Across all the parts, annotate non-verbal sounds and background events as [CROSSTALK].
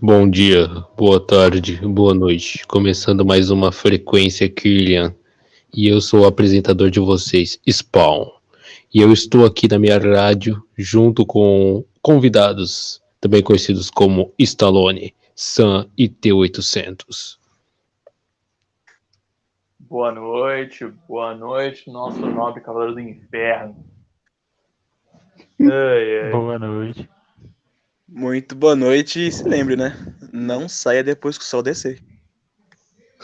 Bom dia, boa tarde, boa noite. Começando mais uma frequência Kirlian. E eu sou o apresentador de vocês, Spawn. E eu estou aqui na minha rádio junto com convidados, também conhecidos como Stallone, Sam e T800. Boa noite, boa noite, nosso nobre Cavaleiro do Inferno. Ai, ai. Boa noite. Muito boa noite e se lembre, né? Não saia depois que o sol descer.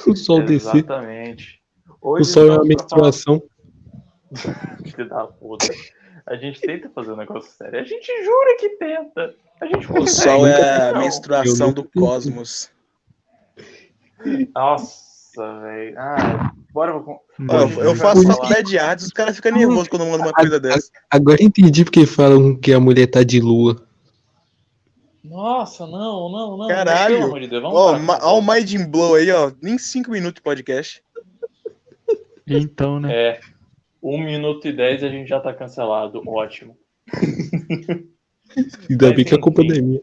O sol descer, Exatamente. o sol é uma menstruação. [LAUGHS] Filho da puta. A gente tenta fazer um negócio sério. A gente jura que tenta. A gente O sol é a menstruação do cosmos. Nossa, velho. Ah, bora. eu, eu faço falar. faculdade de artes, os caras ficam nervosos quando mandam uma coisa dessa. Agora eu entendi porque falam que a mulher tá de lua. Nossa, não, não, não. Caralho. Pelo amor de Deus, vamos Ó, parar com ó o. Mind Blow aí, ó. Nem 5 minutos de podcast. Então, né? É. 1 minuto e 10 a gente já tá cancelado. Ótimo. [LAUGHS] Ainda bem que é minha.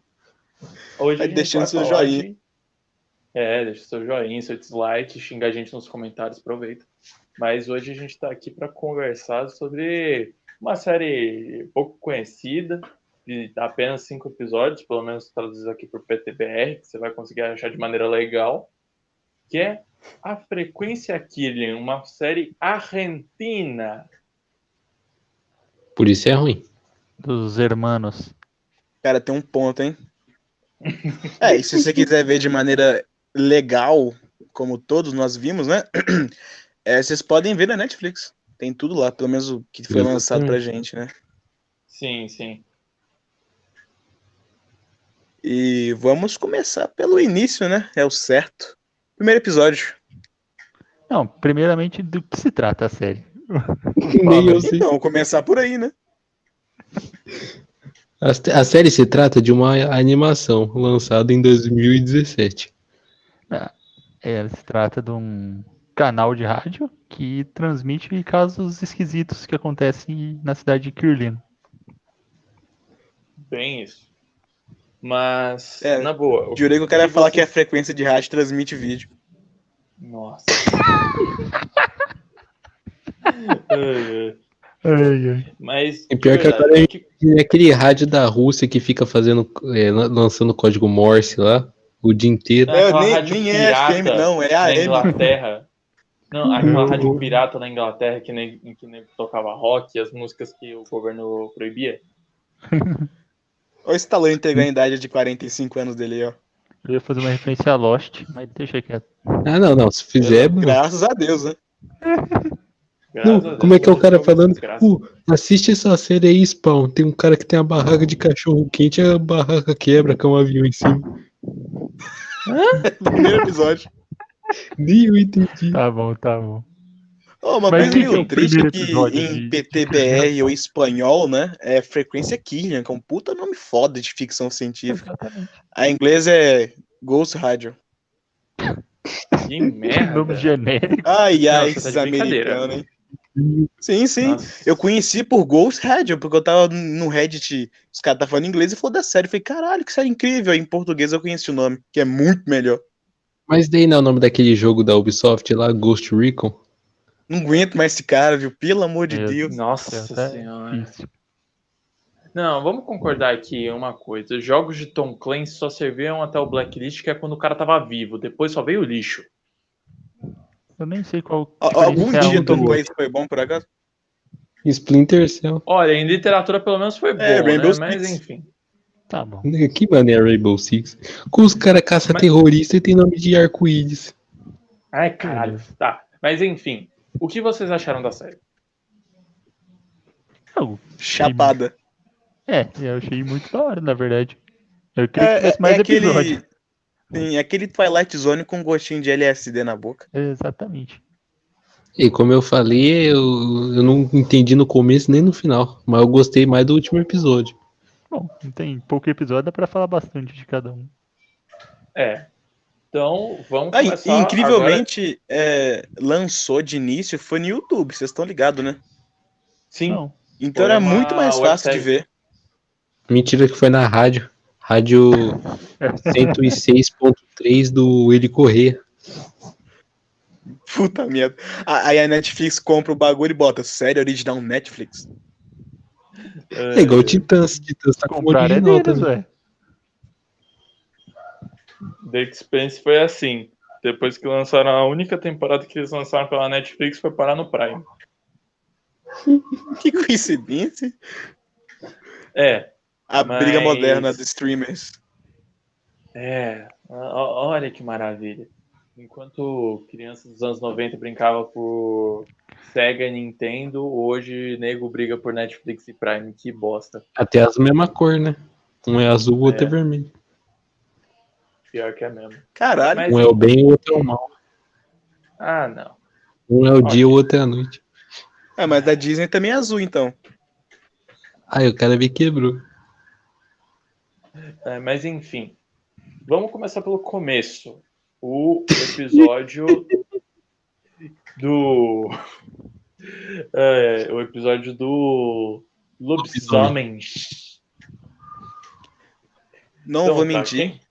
Hoje Vai a gente deixando seu joinha. de- É, deixa seu joinha, seu dislike, xinga a gente nos comentários, aproveita. Mas hoje a gente tá aqui para conversar sobre uma série pouco conhecida, de apenas cinco episódios, pelo menos traduzidos aqui por PTBR, que você vai conseguir achar de maneira legal, que é A Frequência Killing, uma série argentina. Por isso é ruim. Dos hermanos. Cara, tem um ponto, hein? É, e se você quiser ver de maneira legal, como todos nós vimos, né? [CLEARS THROAT] É, vocês podem ver na Netflix. Tem tudo lá, pelo menos o que foi lançado pra gente, né? Sim, sim. E vamos começar pelo início, né? É o certo. Primeiro episódio. Não, primeiramente, do que se trata a série? [LAUGHS] Nem eu sei. Então, começar por aí, né? A, a série se trata de uma animação lançada em 2017. É, se trata de um canal de rádio que transmite casos esquisitos que acontecem na cidade de Kirlin. Bem isso. Mas, É, na boa. o Jurei que o cara ia que falar você- que a frequência de rádio transmite vídeo. Nossa. [LAUGHS] É, Ai, ai. Mas. E pior que agora o que- É aquele rádio da Rússia que fica fazendo, é, lan- lançando código Morse lá o dia inteiro. É, É, nem, rádio nem é pirata FM, não, é AM. Inglaterra. Não, aquela Não. rádio pirata na Inglaterra que nem, que nem tocava rock e as músicas que o governo proibia. [LAUGHS] Olha esse talento entregando a idade de 45 anos dele aí, ó. Eu ia fazer uma referência a Lost, mas deixa quieto. Ah, não, não. Se fizer. mano. Graças a Deus, né? Não, Deus, como é que é o cara falando? "Pô, assiste essa série aí, Spawn. Tem um cara que tem a barraca de cachorro quente, a barraca quebra com um avião em cima. [LAUGHS] Primeiro episódio. Nem eu entendi. Tá bom, tá bom. Oh, uma Mas coisa é meio o triste é que em de- PTBR ou espanhol, né? É frequência Killian, que é um puta nome foda de ficção científica. A inglês é Ghost Radio. Que merda. Nome genérico. Ai, ai, você tá esses brincadeira. americanos, hein? Sim, sim. Nossa. Eu conheci por Ghost Radio, porque eu tava no Reddit, os caras estavam falando inglês e falou da série. Eu falei, caralho, que série incrível. Aí, em português eu conheci o nome, que é muito melhor. Mas daí não é o nome daquele jogo da Ubisoft lá, Ghost Recon? Não aguento mais esse cara, viu? Pelo amor de Meu Deus. Nossa senhora. difícil. Não, vamos concordar aqui uma coisa. Jogos de Tom Clancy só serviam até o Blacklist, que é quando o cara tava vivo. Depois só veio o lixo. Eu nem sei qual. Algum dia um Tom. Clancy foi bom, por acaso? Splinter Cell. Olha, em literatura pelo menos foi bom, É, Rainbow né? Mas Six. enfim. Tá bom. Que maneira Rainbow Six. Com os caras caça terrorista e tem nome de arco-íris. Ai, caralho. Tá. Mas enfim. O que vocês acharam da série? Não, Chapada. É, eu achei muito da hora, na verdade. Eu queria que É, tivesse é, mais é aquele. episódio. Sim, é aquele Twilight Zone com gostinho de LSD na boca. Exatamente. E como eu falei, eu, eu não entendi no começo nem no final. Mas eu gostei mais do último episódio. Bom, tem pouco episódio, dá pra falar bastante de cada um. É. Então, vamos Ah, e- começar incrivelmente, é, lançou de início, foi no YouTube, vocês estão ligados, né? agora. Sim. Não. Então Foi era muito mais fácil de ver. Mentira que foi na rádio. Rádio [LAUGHS] 106.3 do Ele Correr. Puta merda. Ah, Aí a Netflix compra o bagulho e bota série original Netflix. É igual Titãs. Titãs tá com Comprar é original deles, também. velho. The Expanse foi assim. Depois que lançaram a única temporada que eles lançaram pela Netflix foi parar no Prime. Que coincidência. É, A Mas- briga moderna dos streamers. é. Olha que maravilha. Enquanto crianças dos anos 90 brincavam por Sega e Nintendo, hoje nego briga por Netflix e Prime. Que bosta. Até as mesma cor, né? Um é azul, o outro é, É. vermelho. Pior que é mesmo. Caralho. Mas- Um é o bem e o outro é o mal. Ah, não. Um é o dia, o outro é a noite. Ah, mas da Disney também é azul, então. Aí o cara me quebrou. É, mas enfim, vamos começar pelo começo. O episódio [LAUGHS] do. É, o episódio do Lobisomem. Não Então, vou tá, mentir. quem-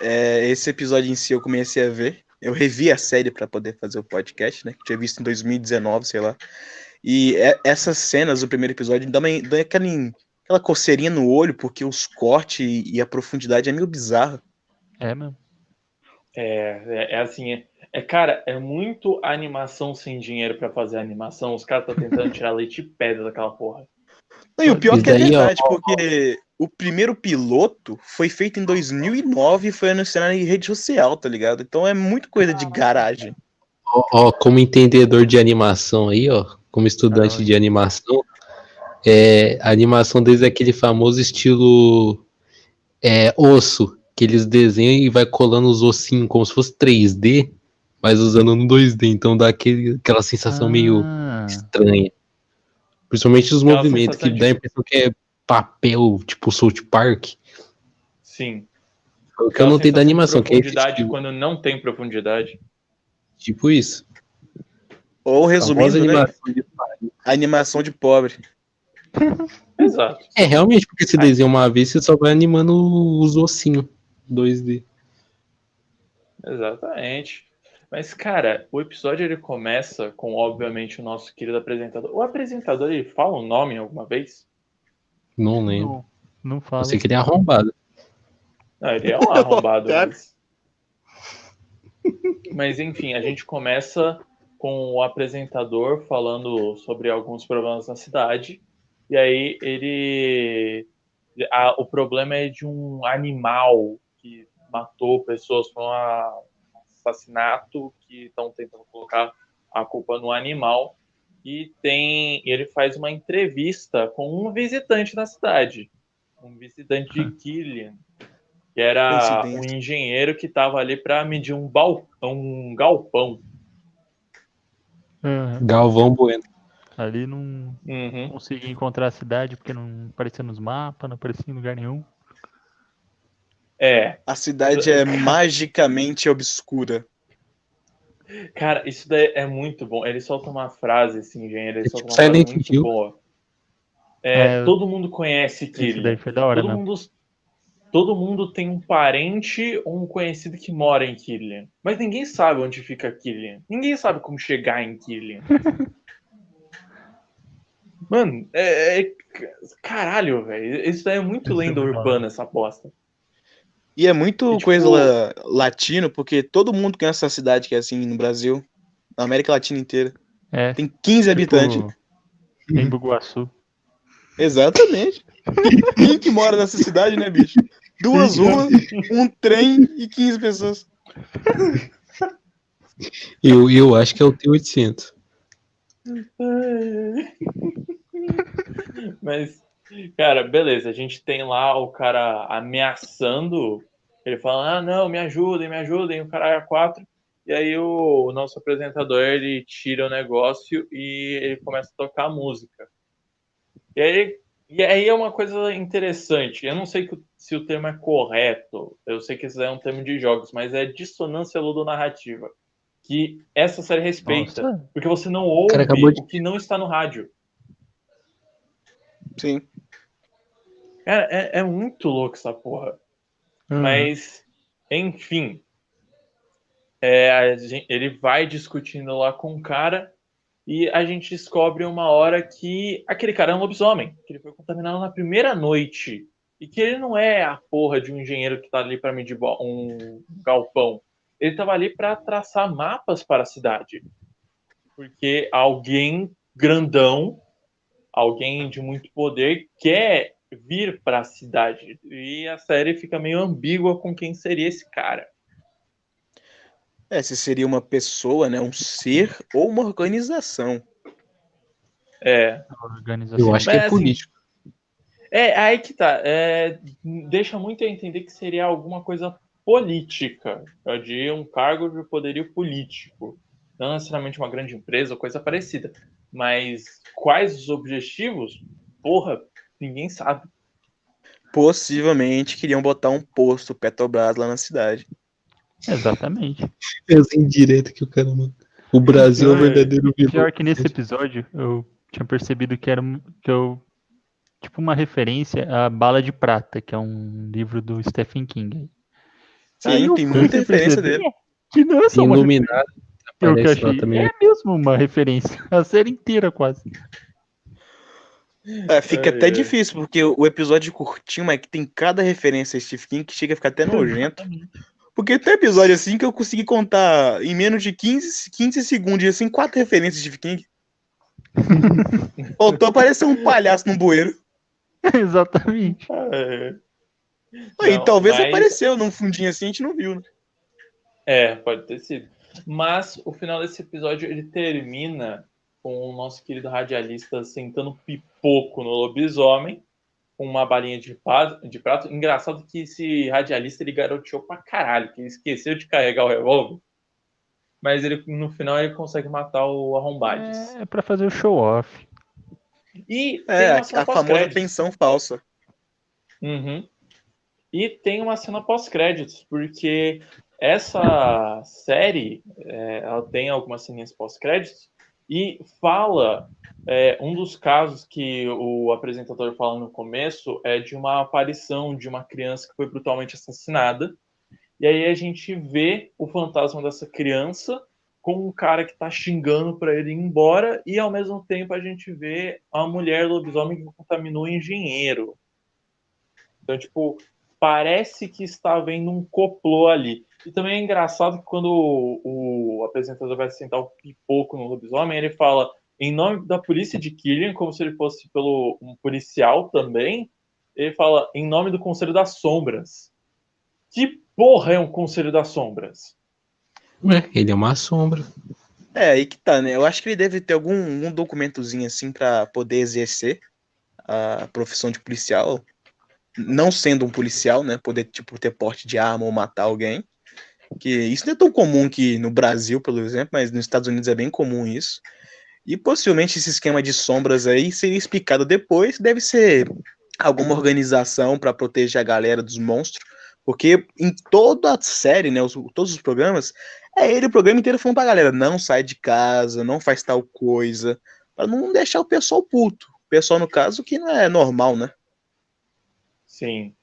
É, esse episódio em si eu comecei a ver. Eu revi a série pra poder fazer o podcast, né? Que tinha visto em 2019, sei lá. E é- essas cenas do primeiro episódio dão, uma, dão aquela, aquela coceirinha no olho, porque os cortes e, e a profundidade é meio bizarra. É mesmo. É, é, é assim, é, é, cara, é muito animação sem dinheiro pra fazer animação. Os caras estão tentando tirar leite de pedra daquela porra. Não, e o pior Isso que é daí, ó, verdade, porque o primeiro piloto foi feito em 2009 e foi anunciado em rede social, tá ligado? Então é muito coisa de garagem. Ó, ó, como entendedor de animação aí, ó, como estudante Ah, de animação, é, a animação deles é aquele famoso estilo é, osso, que eles desenham e vai colando os ossinhos como se fosse 3D, mas usando no 2D, então dá aquele, aquela sensação meio Ah, estranha. Principalmente os Aquela movimentos, que dá a impressão que é papel, tipo South Park. Sim. É o que eu notei da animação, que é profundidade quando não tem profundidade. tipo isso. Ou resumindo, né? animação de Animação de pobre. [LAUGHS] Exato. É, realmente, porque se desenha uma vez, você só vai animando os ossinhos 2D. Exatamente. Mas, cara, o episódio ele começa com, obviamente, o nosso querido apresentador. O apresentador, ele fala o nome alguma vez? Não lembro. não, não Eu fala. sei que ele é arrombado. Não, ele é um arrombado. Mas... [LAUGHS] mas, enfim, a gente começa com o apresentador falando sobre alguns problemas na cidade. E aí ele. a- o problema é de um animal que matou pessoas. Foi uma- um assassinato que estão tentando colocar a culpa no animal. E tem. Ele faz uma entrevista com um visitante na cidade. Um visitante de Killian. Que era um engenheiro que estava ali para medir um, bal, um galpão. Aham. Galvão Bueno. Ali não Uhum. consegui encontrar a cidade porque não aparecia nos mapas, não aparecia em lugar nenhum. É, A cidade é [LAUGHS] magicamente obscura. Cara, isso daí é muito bom. Ele solta uma frase, esse engenheiro, ele É solta tipo uma frase Silent muito Hill. boa. É, É, todo mundo conhece Isso Killian. daí foi da hora, Todo né? mundo, todo mundo tem um parente ou um conhecido que mora em Killian. Mas ninguém sabe onde fica Killian. Ninguém sabe como chegar em Killian. [LAUGHS] Mano, é, é- Caralho, velho. Isso daí é muito é lenda muito urbana, essa aposta. E é muito E, tipo- coisa la- latino, porque todo mundo conhece essa cidade que é assim no Brasil, na América Latina inteira. É, Tem 15 habitantes. tipo, em Buguaçu. [LAUGHS] Exatamente. Quem que mora nessa cidade, né, bicho? Duas ruas, um trem e 15 pessoas. [LAUGHS] Eu, eu acho que é o T800. Mas, cara, beleza. A gente tem lá o cara ameaçando. Ele fala: Ah, não, me ajudem, me ajudem. O cara é quatro. E aí o, o nosso apresentador ele tira o negócio e ele começa a tocar música. E aí, e aí é uma coisa interessante. Eu não sei que- se o termo é correto. Eu sei que esse é um termo de jogos, mas é dissonância ludonarrativa. Que essa série respeita. Nossa, Porque você não ouve cara acabou de- o que não está no rádio. Sim. Cara, é, é muito louco essa porra. Uhum. Mas, enfim. É, a gen- ele vai discutindo lá com o cara e a gente descobre uma hora que aquele cara é um lobisomem, que ele foi contaminado na primeira noite. E que ele não é a porra de um engenheiro que tá ali para medir um galpão. Ele tava ali para traçar mapas para a cidade. Porque alguém grandão, alguém de muito poder, quer vir para a cidade. E a série fica meio ambígua com quem seria esse cara. É, se seria uma pessoa, né? Um ser ou uma organização. É, Organização. Eu acho que Mas, é assim, político. é aí que tá. É, deixa muito a entender que seria alguma coisa política, de um cargo de poderio político. Não necessariamente uma grande empresa ou coisa parecida. Mas quais os objetivos? Porra, ninguém sabe. Possivelmente queriam botar um posto Petrobras lá na cidade. Exatamente. Essa indireta que o cara manda. O Brasil é o É. verdadeiro vilão. Pior que nesse episódio eu tinha percebido que era que eu tipo uma referência a Bala de Prata, que é um livro do Stephen King. Sim, Aí eu tem muita referência dele. Que não é só uma Iluminado. Eu que achei. também. É mesmo uma referência. [LAUGHS] A série inteira, quase. É, fica Ai, até ai. difícil, porque o episódio curtinho, mas que tem cada referência a Stephen King que chega a ficar até nojento. Porque tem episódio assim que eu consegui contar em menos de 15, 15 segundos, assim, quatro referências de Stephen King. [LAUGHS] Faltou aparecer um palhaço no bueiro. [LAUGHS] Exatamente. É, Aí Não, talvez mas- apareceu num fundinho assim, a gente não viu, né? É, pode ter sido. Mas o final desse episódio ele termina com o nosso querido radialista sentando pipoco no lobisomem, com uma balinha de, de prato. Engraçado que esse radialista ele garoteou pra caralho, que ele esqueceu de carregar o revólver. Mas ele, no final ele consegue matar o Arrombades. É pra fazer o show off. E É, a, famosa pensão falsa. Uhum. E tem uma cena pós-créditos, porque essa série é, ela tem algumas ceninhas pós-créditos e fala é, um dos casos que o apresentador fala no começo é de uma aparição de uma criança que foi brutalmente assassinada. E aí a gente vê o fantasma dessa criança com um cara que tá xingando para ele ir embora e ao mesmo tempo a gente vê a mulher lobisomem que contaminou o engenheiro. Então, tipo, parece que está havendo um complô ali. E também é engraçado que quando o, o apresentador vai sentar o pipoco no lobisomem, ele fala em nome da polícia de Killian, como se ele fosse pelo um policial também. Ele fala em nome do Conselho das Sombras. Que porra é um Conselho das Sombras? Ué, ele é uma sombra. É, aí que tá, né? Eu acho que ele deve ter algum um documentozinho assim pra poder exercer a profissão de policial. Não sendo um policial, né? Poder, tipo, ter porte de arma ou matar alguém. Que isso não é tão comum que no Brasil, por exemplo, mas nos Estados Unidos é bem comum isso. E possivelmente esse esquema de sombras aí seria explicado depois. Deve ser alguma organização para proteger a galera dos monstros. Porque em toda a série, né? os- todos os programas, é ele o programa inteiro falando pra galera: não sai de casa, não faz tal coisa. Pra não deixar o pessoal puto. O pessoal, no caso, que não é normal, né? Sim.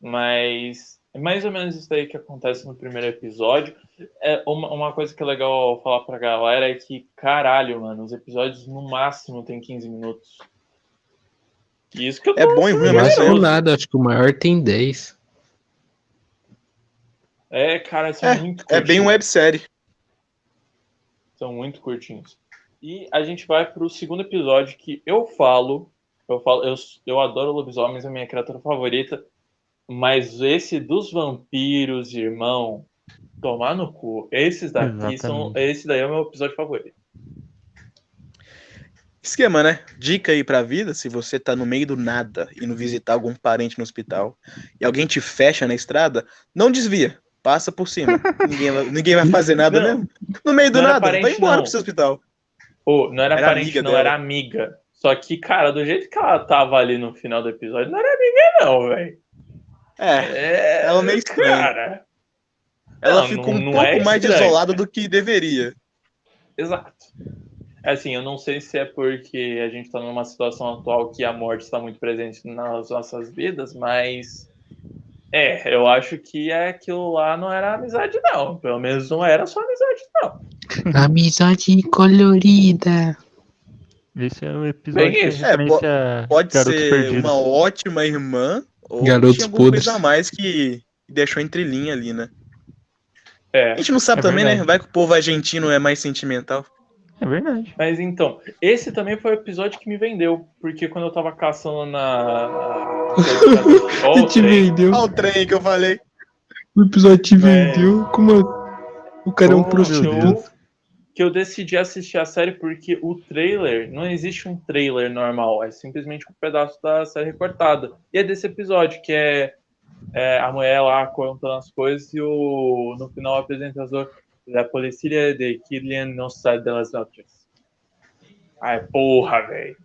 Mas é mais ou menos isso aí que acontece no primeiro episódio. É uma, uma coisa que é legal falar pra galera é que, caralho, mano, os episódios no máximo tem 15 minutos. E isso que eu tô É bom e ruim, Mas ansioso. nada, acho que o maior tem 10. É, cara, são muito é bem curtinhos. websérie. São muito curtinhos. E a gente vai pro segundo episódio que eu falo. Eu falo, eu, eu adoro lobisomens, é a minha criatura favorita. Mas esse dos vampiros, irmão, tomar no cu. Esses daqui são. Exatamente. Esse daí é o meu episódio favorito. Esquema, né? Dica aí pra vida: se você tá no meio do nada indo visitar algum parente no hospital e alguém te fecha na estrada, não desvia. Passa por cima. [LAUGHS] ninguém, vai, ninguém vai fazer nada Não. mesmo. No meio do nada, vai parente, embora não. pro seu hospital. Pô, não era, Era parente, amiga não, dela. era amiga. Só que, cara, do jeito que ela tava ali no final do episódio, não era amiga, não, velho. É, É, ela meio estranha. Cara, ela Não, ficou não- um não pouco é mais isolada do que deveria. exato. Assim, eu não sei se é porque a gente está numa situação atual que a morte está muito presente nas nossas vidas, mas é, eu acho que aquilo lá não era amizade, não. Pelo menos não era só amizade, não. [LAUGHS] Amizade colorida. Esse é o episódio Bem. É, Pode Garotos ser Perdidos. uma ótima irmã ou Garotos tinha alguma podres. coisa a mais que deixou entre linha ali, né? É, A gente não sabe É também, né? verdade. Vai que o povo argentino é mais sentimental. É verdade. mas então, esse também foi o episódio que me vendeu, porque quando eu tava caçando na. Ó, [LAUGHS] o te trem, vendeu. Olha o trem que eu falei. O episódio te É. vendeu. Como a- o cara é um prostituto. Que eu decidi assistir a série porque o trailer, não existe um trailer normal, é simplesmente um pedaço da série recortada. E é desse episódio, que é, é a mulher lá contando as coisas e o, no final o apresentador da Polícia de Killian não sai delas notas. Ai, porra, velho.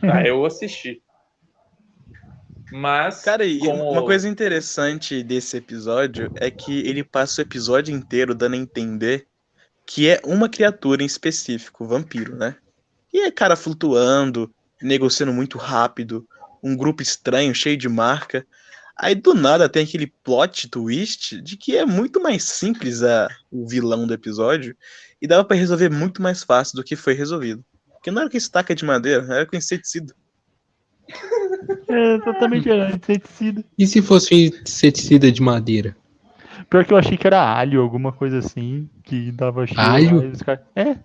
[LAUGHS] Aí eu assisti. Mas, Cara, e como- uma coisa interessante desse episódio é que ele passa o episódio inteiro dando a entender que é uma criatura em específico, vampiro, né? E é cara flutuando, negociando muito rápido, um grupo estranho, cheio de marca. Aí do nada tem aquele plot twist de que é muito mais simples a, o vilão do episódio e dava pra resolver muito mais fácil do que foi resolvido. Porque não era com estaca de madeira, era com inseticida. É exatamente, era inseticida. E se fosse inseticida de madeira? Pior que eu achei que era alho, alguma coisa assim, que dava cheiro. Alho? os caras- É.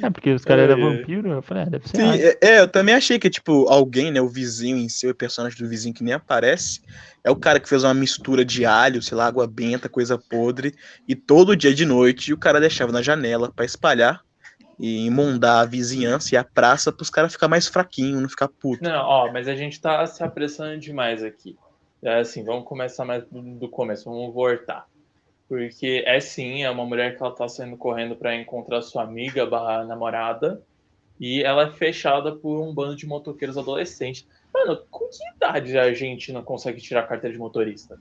É, porque os caras eram É. vampiro, eu falei, ah, deve ser Sim, alho. é, é, eu também achei que, tipo, alguém, né, o vizinho em si, o personagem do vizinho que nem aparece, é o cara que fez uma mistura de alho, sei lá, água benta, coisa podre, e todo dia de noite o cara deixava na janela pra espalhar e imundar a vizinhança e a praça pros caras ficar mais fraquinho, não ficar puto. Não, ó, mas a gente tá se apressando demais aqui. É assim, vamos começar mais do, do começo, vamos voltar. Porque é sim, é uma mulher que ela tá saindo correndo para encontrar sua amiga barra namorada. E ela é fechada por um bando de motoqueiros adolescentes. Mano, com que idade a Argentina consegue tirar a carteira de motorista?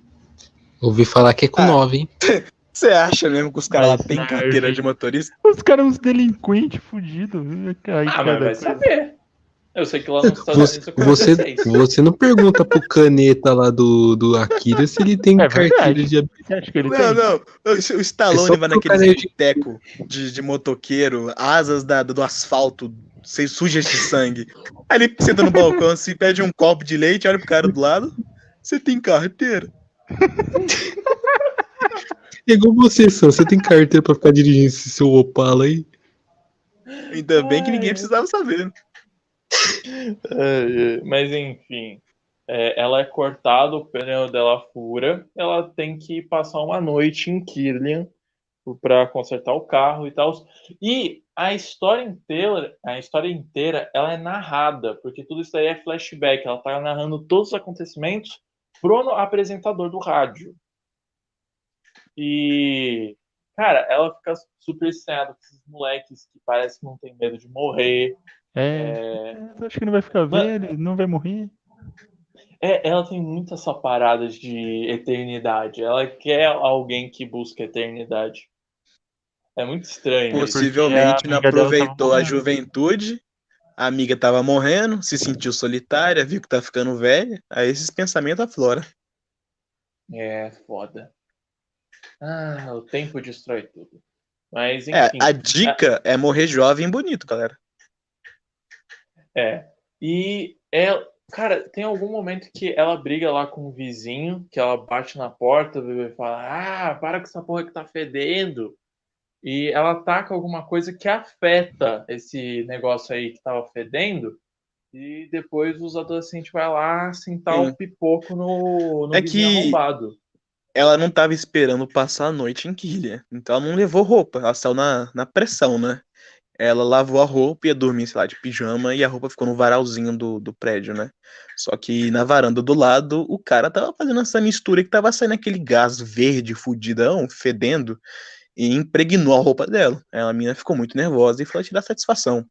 Ouvi falar que é com Ah. nove, hein? [LAUGHS] Você acha mesmo que os caras lá têm carteira de motorista? Os caras uns delinquentes fudidos. Aí Ah, mas vai coisa. saber. Eu sei que lá nos Estados Você, Unidos é você, 16. você não pergunta pro caneta lá do, do Akira se ele tem É de Você acha que ele Não, tem? não, o, É Stallone só vai naquele boteco de, de motoqueiro, asas da- do asfalto, sem sujas de sangue. Aí ele senta no balcão assim, pede um copo de leite, olha pro cara do lado. Você tem carteira? É igual você, Sam. Você tem carteira pra ficar dirigindo esse seu Opala aí? Ainda bem que ninguém precisava saber. Mas enfim, é, ela é cortada, o pneu dela fura, ela tem que passar uma noite em Kirlian para consertar o carro e tal. E a história inteira, a história inteira, ela é narrada, porque tudo isso aí é flashback. Ela tá narrando todos os acontecimentos pro apresentador do rádio. E cara, ela fica super com esses moleques que parece que não tem medo de morrer. É, É, eu acho que não vai ficar Mas- velho, não vai morrer. É, ela tem muito essa parada de eternidade. Ela quer alguém que busca eternidade. É muito estranho. isso. Possivelmente a não aproveitou a juventude. A amiga tava morrendo, se sentiu solitária, viu que tá ficando velha. Aí esses pensamentos afloram. É, foda. Ah, o tempo destrói tudo. Mas, É, enfim. a dica é morrer jovem e bonito, galera. É. E ela, cara, tem algum momento que ela briga lá com o vizinho, que ela bate na porta e fala: Ah, para com essa porra que tá fedendo. E ela ataca alguma coisa que afeta esse negócio aí que tava fedendo. E depois os adolescentes vão lá sentar o pipoco no, no É que- arrombado. Ela não tava esperando passar a noite em Killian. Então ela não levou roupa. Ela saiu na, na pressão, né? Ela lavou a roupa ia dormir, sei lá, de pijama, e a roupa ficou no varalzinho do, do prédio, né? Só que na varanda do lado, o cara tava fazendo essa mistura que tava saindo aquele gás verde, fudidão, fedendo, e impregnou a roupa dela. Aí a menina ficou muito nervosa e foi tirar satisfação.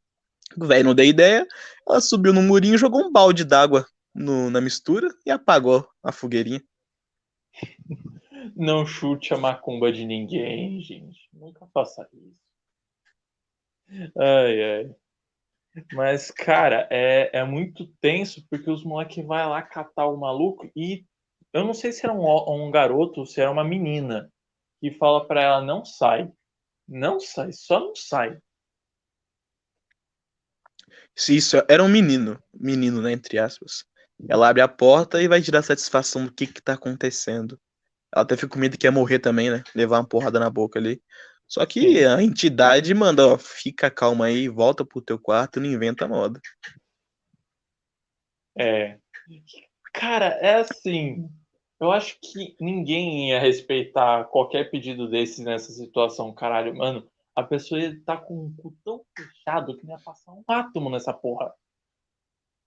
O velho não deu ideia, ela subiu no murinho, jogou um balde d'água na mistura e apagou a fogueirinha. Não chute a macumba de ninguém, gente. Nunca faça isso. Ai, ai. Mas, cara, é, é muito tenso porque os moleques vai lá catar o maluco e eu não sei se era um, um garoto ou se era uma menina que fala pra ela não sai. Não sai, só não sai. Se isso era um menino, menino, né, entre aspas. Ela abre a porta e vai tirar satisfação do que que tá acontecendo. Ela até fica com medo que ia morrer também, né? Levar uma porrada na boca ali. Só que a entidade manda, ó, fica calma aí, volta pro teu quarto não inventa moda. É. Cara, é assim. Eu acho que ninguém ia respeitar qualquer pedido desses nessa situação, caralho. Mano, a pessoa ia tá com o cu tão fechado que não ia passar um átomo nessa porra.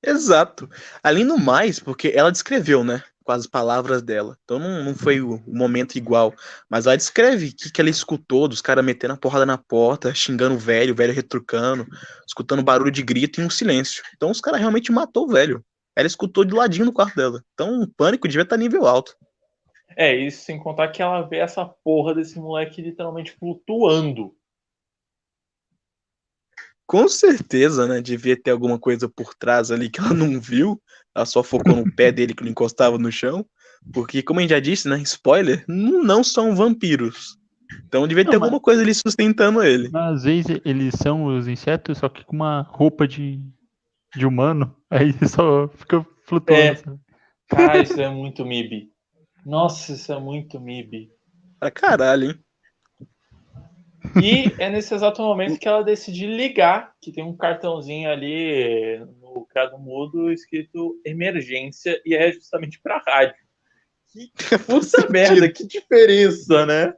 Exato. Além do mais, porque ela descreveu, né? Com as palavras dela. Então não, não foi o, o momento igual. Mas ela descreve o que, que ela escutou dos caras metendo a porrada na porta, xingando o velho, o velho retrucando, escutando barulho de grito e um silêncio. Então os caras realmente matou o velho. Ela escutou de ladinho no quarto dela. Então o pânico devia estar nível alto. É, isso sem contar que ela vê essa porra desse moleque literalmente flutuando. Com certeza, né? Devia ter alguma coisa por trás ali que ela não viu. Ela só focou no pé dele que não encostava no chão. Porque, como a gente já disse, né? Spoiler, não, são vampiros. Então devia ter Não, mas- alguma coisa ali sustentando ele. Às vezes eles são os insetos, só que com uma roupa de, de humano. Aí [LAUGHS] só fica flutuando. É. sabe? Cara, isso é muito MIB. Nossa, isso é muito MIB. Pra caralho, hein? E é nesse exato momento que ela decide ligar, que tem um cartãozinho ali no criado mudo escrito emergência, e é justamente pra rádio. Que [LAUGHS] puta merda, que diferença, né?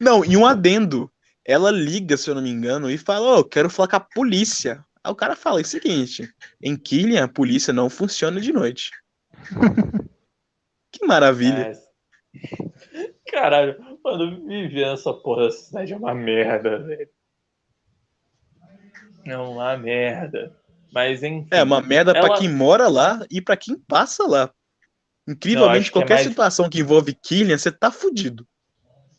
Não, e um adendo. Ela liga, se eu não me engano, e fala: Ô, eu quero falar com a polícia. Aí o cara fala o seguinte: em Killian, a polícia não funciona de noite. [LAUGHS] que maravilha. É. Caralho, mano, viver nessa porra dessa cidade é uma merda, velho. É uma merda. Mas enfim. É uma merda pra Ela- quem mora lá e pra quem passa lá. Não, Incrivelmente, que é qualquer mais- situação que envolve Killian, você tá fudido.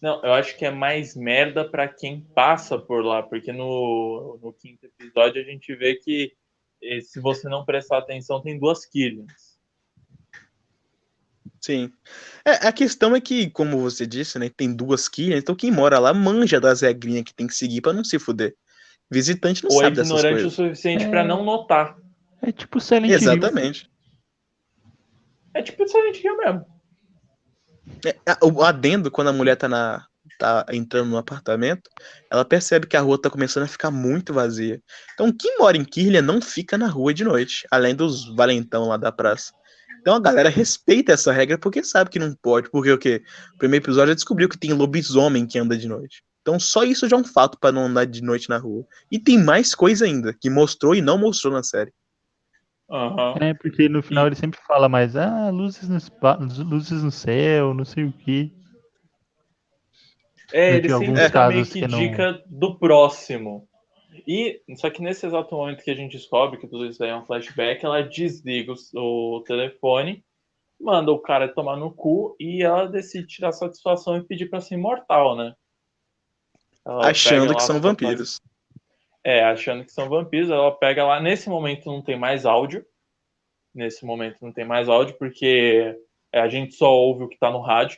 Não, eu acho que é mais merda pra quem passa por lá, porque no, no quinto episódio a gente vê que eh, se você não prestar atenção, tem duas Killians. Sim. É, a questão é que, como você disse, né, tem duas Killian, então quem mora lá manja das regrinhas que tem que seguir pra não se fuder. Visitante não Ou é sabe dessas ignorante o coisas. suficiente É. pra não notar. É tipo Silent Hill. Exatamente. É tipo Silent Hill mesmo. É, o adendo, quando a mulher tá, na, tá entrando no apartamento, ela percebe que a rua tá começando a ficar muito vazia. Então, quem mora em Kirlia não fica na rua de noite, além dos valentão lá da praça. Então a galera respeita essa regra porque sabe que não pode. Porque o quê? O primeiro episódio já descobriu que tem lobisomem que anda de noite. Então só isso já é um fato pra não andar de noite na rua. E tem mais coisa ainda, que mostrou e não mostrou na série. Aham. É, porque no final ele sempre fala mais, ah, luzes no, espa- luzes no céu, não sei o que. É, ele sempre dá meio que, que não- dica do próximo. E, só que nesse exato momento que a gente descobre que tudo isso aí é um flashback, ela desliga o, o telefone, manda o cara tomar no cu e ela decide tirar satisfação e pedir pra ser imortal, né? Ela achando que são vampiros. É, achando que são vampiros, ela pega lá. Nesse momento não tem mais áudio. Nesse momento não tem mais áudio, porque a gente só ouve o que tá no rádio.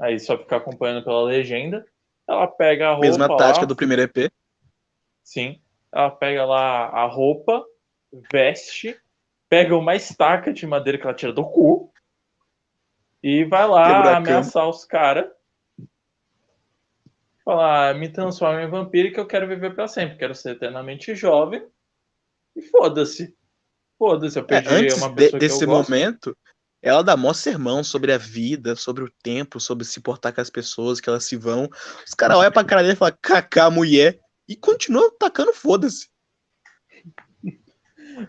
Aí só fica acompanhando pela legenda. Ela pega a roupa. Mesma tática lá, do primeiro EP. Sim. Ela pega lá a roupa, veste, pega uma estaca de madeira que ela tira do cu e vai lá ameaçar os caras. Falar, me transforma em vampiro que eu quero viver pra sempre. Quero ser eternamente jovem. E foda-se. Foda-se, eu É, perdi antes uma de- pessoa desse eu gosto. momento, ela dá mó sermão sobre a vida, sobre o tempo, sobre se portar com as pessoas, que elas se vão. Os caras olham pra cara dele e falam, cacá, mulher, e continuam tacando foda-se.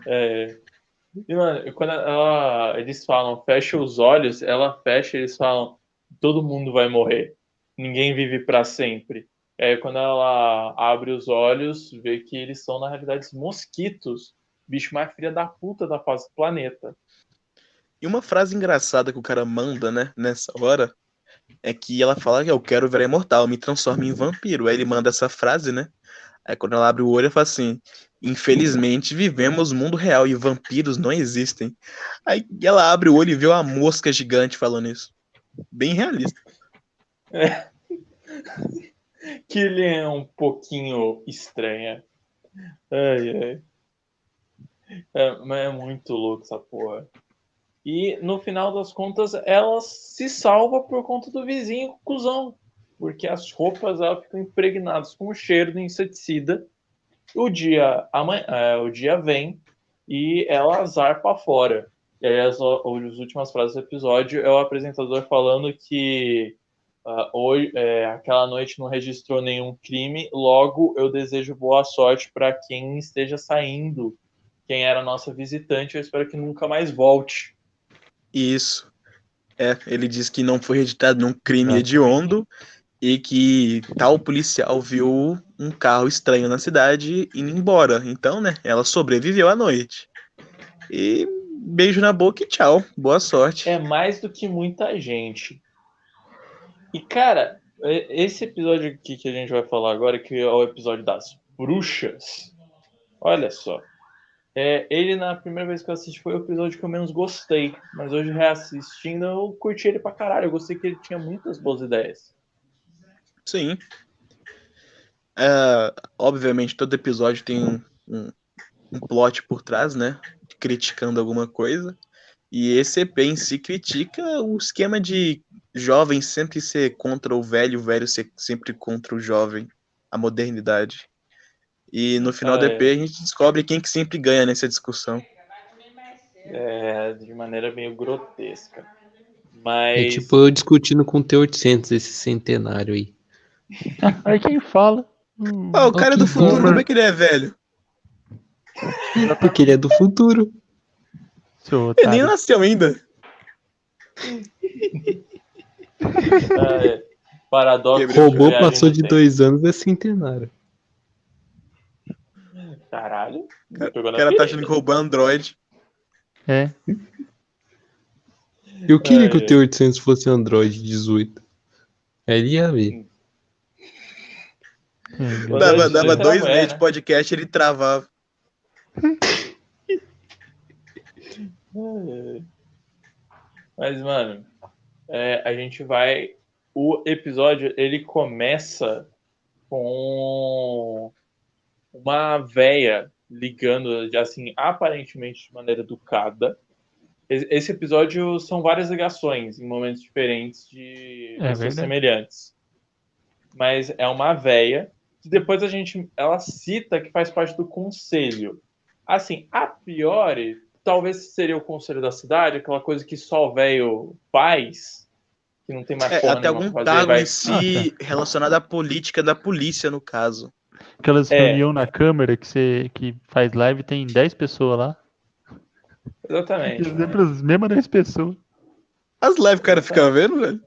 É. E, mano, quando ela, eles falam, fecha os olhos, ela fecha eles falam, todo mundo vai morrer. Ninguém vive pra sempre. É, quando ela abre os olhos, vê que eles são, na realidade, mosquitos. Bicho mais filha da puta da face do planeta. E uma frase engraçada que o cara manda, né, nessa hora, é que ela fala que eu quero virar imortal, me transforme em vampiro. Aí ele manda essa frase, né? Aí quando ela abre o olho, ela fala assim: Infelizmente, vivemos mundo real e vampiros não existem. Aí ela abre o olho e vê uma mosca gigante falando isso. Bem realista. É. que ele é um pouquinho estranha. Ai, ai. É, mas é muito louco essa porra. E no final das contas, ela se salva por conta do vizinho cuzão. Porque as roupas ela ficam impregnadas com o cheiro de inseticida. O dia, amanhã, é, o dia vem e ela zarpa fora. E aí as, as últimas frases do episódio é o apresentador falando que uh, hoje, é, aquela noite não registrou nenhum crime, logo eu desejo boa sorte para quem esteja saindo, quem era nossa visitante, eu espero que nunca mais volte. Isso. É, ele diz que não foi registrado nenhum crime hediondo e que tal policial viu um carro estranho na cidade indo embora. Então, né, ela sobreviveu à noite. E beijo na boca e tchau. Boa sorte. É mais do que muita gente. E, cara, esse episódio aqui que a gente vai falar agora, que é o episódio das bruxas, olha só. É, ele, na primeira vez que eu assisti, foi o episódio que eu menos gostei. Mas hoje, reassistindo, eu curti ele pra caralho. Eu gostei que ele tinha muitas boas ideias. Sim. É, obviamente, todo episódio tem um, um, um plot por trás, né? Criticando alguma coisa. E esse EP em si critica o esquema de jovem sempre ser contra o velho, o velho ser sempre contra o jovem, a modernidade. E no final ah, do EP é. a gente descobre quem que sempre ganha nessa discussão. É, de maneira meio grotesca. Mas... É tipo eu discutindo com o T800 esse centenário aí. [LAUGHS] Aí quem fala? Hum, ah, o cara do futuro, como é que ele é velho? Porque ele é do futuro. Ele nem nasceu ainda. ah, é. Paradoxo. O robô passou de dois anos é centenário. Caralho. O cara tá achando que roubou Android. É. Eu queria que o T800 fosse Android 18. Ele ia ver. Hum, dava, dava dois meses de podcast ele travava. Mas, mano, é, a gente vai. O episódio ele começa com uma véia ligando, assim, aparentemente de maneira educada. Esse episódio são várias ligações em momentos diferentes de é pessoas semelhantes. Mas é uma véia que depois a gente ela cita que faz parte do conselho. Assim, a priori, talvez seria o conselho da cidade, aquela coisa que só o velho faz, que não tem mais é, Até algum cargo vai... em si [LAUGHS] relacionado à política da polícia, no caso. Aquelas é. reunião na câmera que você que faz live tem 10 pessoas lá. Exatamente. Sempre as mesmas 10 pessoas. As lives o cara fica vendo, velho.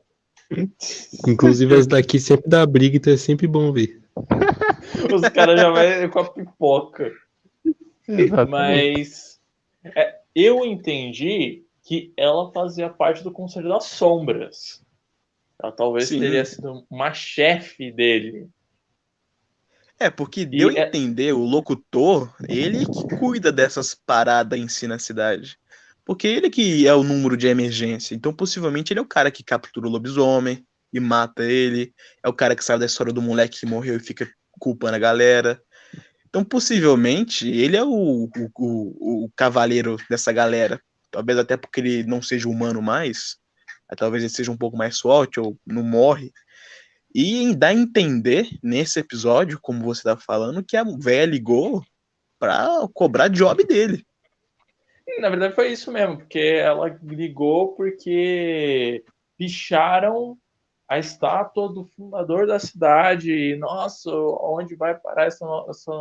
Inclusive as daqui sempre dá briga, então é sempre bom ver. Os caras já vai com a pipoca. Exatamente. Mas é, eu entendi que ela fazia parte do Conselho das Sombras. Ela talvez Sim. teria sido uma chefe dele. É, porque deu a é entender, o locutor, ele que cuida dessas paradas em si na cidade. Porque ele que é o número de emergência. Então, possivelmente, ele é o cara que captura o lobisomem e mata ele. É o cara que sabe da história do moleque que morreu e fica culpando a galera. Então, possivelmente, ele é o, o, o, o cavaleiro dessa galera. Talvez até porque ele não seja humano mais. Talvez ele seja um pouco mais forte ou não morre. E dá a entender nesse episódio, como você tá falando, que a velha ligou pra cobrar job dele. Na verdade foi isso mesmo, porque ela ligou porque picharam a estátua do fundador da cidade. Nossa, onde vai parar essa, essa,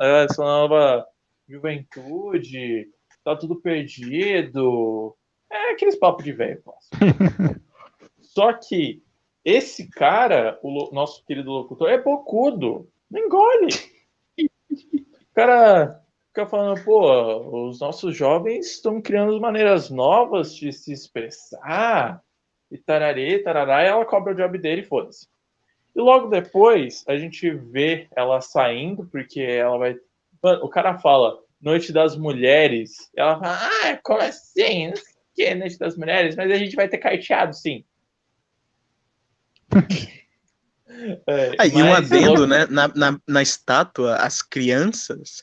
essa nova juventude? Tá tudo perdido. É aqueles papos de velho. [LAUGHS] Só que esse cara, o nosso querido locutor, é bocudo. Não engole. O cara fica falando, pô, os nossos jovens estão criando maneiras novas de se expressar e tararê, tarará, e ela cobra o job dele e foda-se. E logo depois a gente vê ela saindo, porque ela vai. Mano, o cara fala Noite das Mulheres. Ela fala, ah, como assim? Não sei o que, Noite das Mulheres, mas a gente vai ter carteado, sim. [LAUGHS] É, ah, e um adendo, né? Na, na, na estátua, as crianças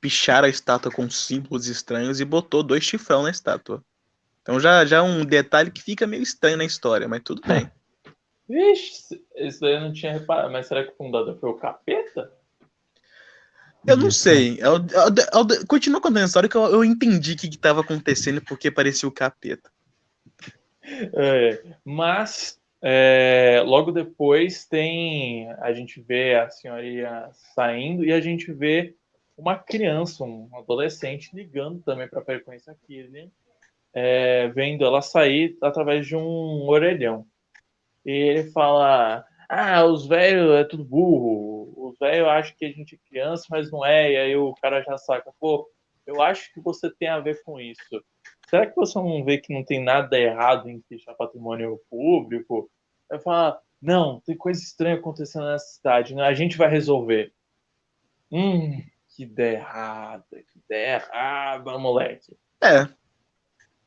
picharam a estátua com símbolos estranhos e botou dois chifrão na estátua. Então já, já é um detalhe que fica meio estranho na história, mas tudo bem. [LAUGHS] Vixe, isso daí eu não tinha reparado. Mas será que o fundador foi o capeta? Eu não sei. Eu, eu, eu, continua contando a história que eu, entendi o que estava acontecendo porque parecia o capeta. É, mas é, logo depois tem a gente vê a senhoria saindo e a gente vê uma criança, um adolescente ligando também para a frequência Kirlian, é, vendo ela sair através de um orelhão. E ele fala: Ah, os velhos é tudo burro, os velhos acham que a gente é criança, mas não é. E aí o cara já saca: Pô, eu acho que você tem a ver com isso. Será que você não vê que não tem nada errado em fechar patrimônio público? Eu falo, não, tem coisa estranha acontecendo nessa cidade, né? a gente vai resolver. Hum, que ideia errada, que ideia errada, moleque. É.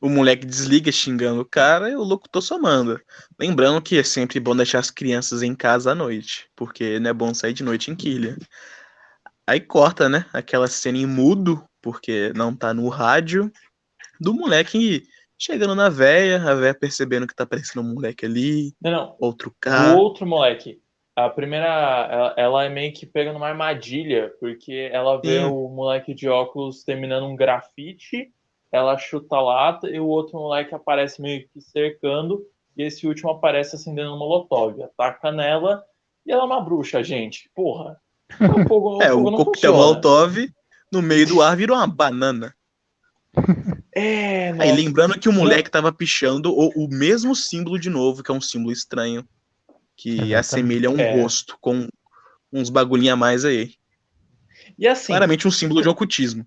O moleque desliga xingando o cara e o locutor somando. Lembrando que é sempre bom deixar as crianças em casa à noite, porque não é bom sair de noite em quilha. Aí corta, né? Aquela cena em mudo, porque não tá no rádio, do moleque chegando na véia, a véia percebendo que tá aparecendo um moleque ali, não, não. outro cara. O outro moleque. A primeira, ela, ela, é meio que pega numa armadilha, porque ela vê hum. o moleque de óculos terminando um grafite, ela chuta a lata e o outro moleque aparece meio que cercando, e esse último aparece acendendo um molotov, ataca nela, e ela é uma bruxa, gente. Porra. O fogo, é, o, o coquetel molotov no meio do ar vira uma banana. [LAUGHS] É, Aí lembrando que o moleque tava pichando o, o, mesmo símbolo de novo, que é um símbolo estranho, que Exatamente. assemelha um é. rosto com uns bagulhinhos a mais aí. E assim, claramente um símbolo de ocultismo.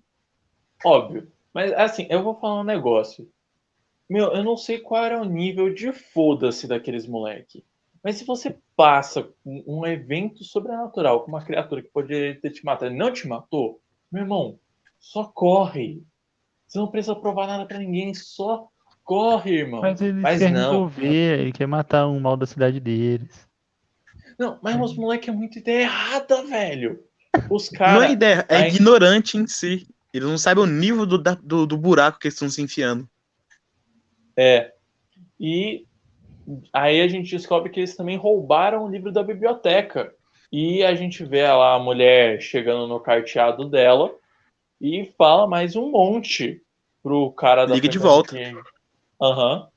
Óbvio. Mas assim, eu vou falar um negócio. Meu, eu não sei qual era o nível de foda-se daqueles moleque. Mas se você passa um evento sobrenatural com uma criatura que poderia ter te matado e não te matou, meu irmão, só corre. Você não precisa provar nada para ninguém, só corre, irmão. Mas ele mas quer não. resolver, ele quer matar um mal da cidade deles. Não, mas os moleques é muito ideia errada, velho. Os caras. Não é ideia, é ignorante em si. Eles não sabem o nível do, do, do buraco que eles estão se enfiando. É. E aí a gente descobre que eles também roubaram o livro da biblioteca. E a gente vê lá a mulher chegando no carteado dela e fala mais um monte pro cara da Liga de volta. Aham. Uhum.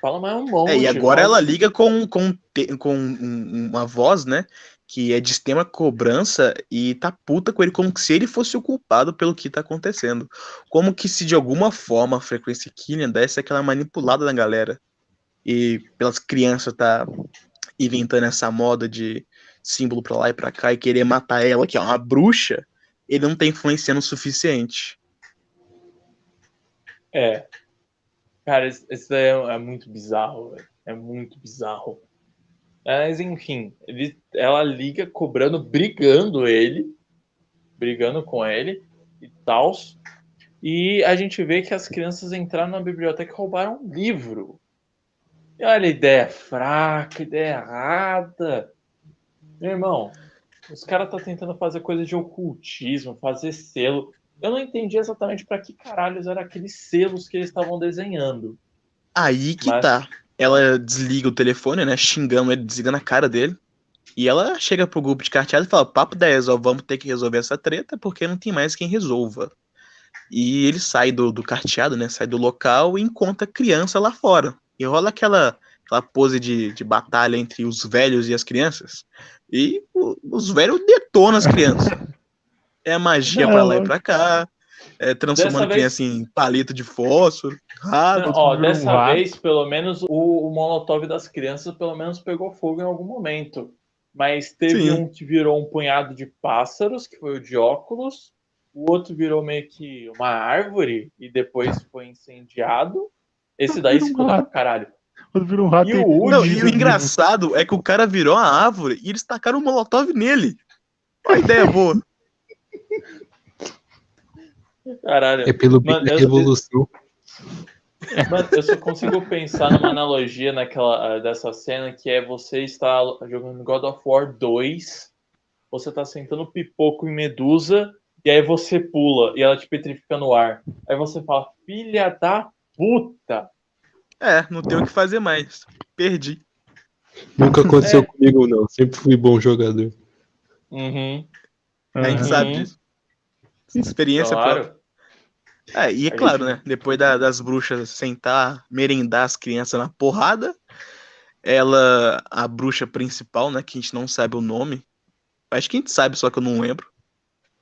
Fala mais um monte. É, e agora ela liga com, com, com uma voz, né? Que é de extrema cobrança e tá puta com ele como se ele fosse o culpado pelo que tá acontecendo. Como que se de alguma forma a frequência Killian desse aquela manipulada na galera. E pelas crianças tá inventando essa moda de símbolo pra lá e pra cá e querer matar ela, que é uma bruxa ele não tá influenciando o suficiente. É. Cara, isso daí é, é muito bizarro, véio. É muito bizarro. Mas, enfim, ele, ela liga cobrando, brigando ele, brigando com ele e tal. E a gente vê que as crianças entraram na biblioteca e roubaram um livro. E olha, ideia fraca, ideia errada. Meu irmão, os caras tá tentando fazer coisa de ocultismo, fazer selo. Eu não entendi exatamente para que caralhos eram aqueles selos que eles estavam desenhando. Aí que Mas... tá. Ela desliga o telefone, né? Xingando ele, desliga na cara dele. E ela chega pro grupo de carteado e fala: Papo 10, ó, vamos ter que resolver essa treta porque não tem mais quem resolva. E ele sai do, do carteado, né? Sai do local e encontra criança lá fora. E rola aquela, aquela pose de, de batalha entre os velhos e as crianças. E o, os velhos detonam as crianças. É magia para lá e pra cá. É, transformando dessa criança vez... em palito de fósforo. Raro, ó, dessa vez, pelo menos, o, o molotov das crianças pelo menos pegou fogo em algum momento. Mas teve Sim. um que virou um punhado de pássaros, que foi o de óculos. O outro virou meio que uma árvore e depois foi incendiado. Esse daí se pra caralho. Vira um rato E o e- último- Não, e o engraçado é que o cara virou a árvore e eles tacaram um molotov nele. Olha a ideia boa. [LAUGHS] Caralho. É pelo Mano, da eu- revolução. Mano, eu só consigo pensar numa analogia naquela, ah, dessa cena que é você estar jogando God of War 2, você tá sentando pipoco em Medusa, e aí você pula e ela te petrifica no ar. Aí você fala, filha da puta! É, não tem o que fazer mais. Perdi. Nunca aconteceu É. comigo, não. Sempre fui bom jogador. Uhum, A gente sabe Uhum. disso. Experiência própria. É, e é claro, gente- né? Depois da- das bruxas sentar, merendar as crianças na porrada, ela, a bruxa principal, né? Que a gente não sabe o nome. Acho que a gente sabe, só que eu não lembro.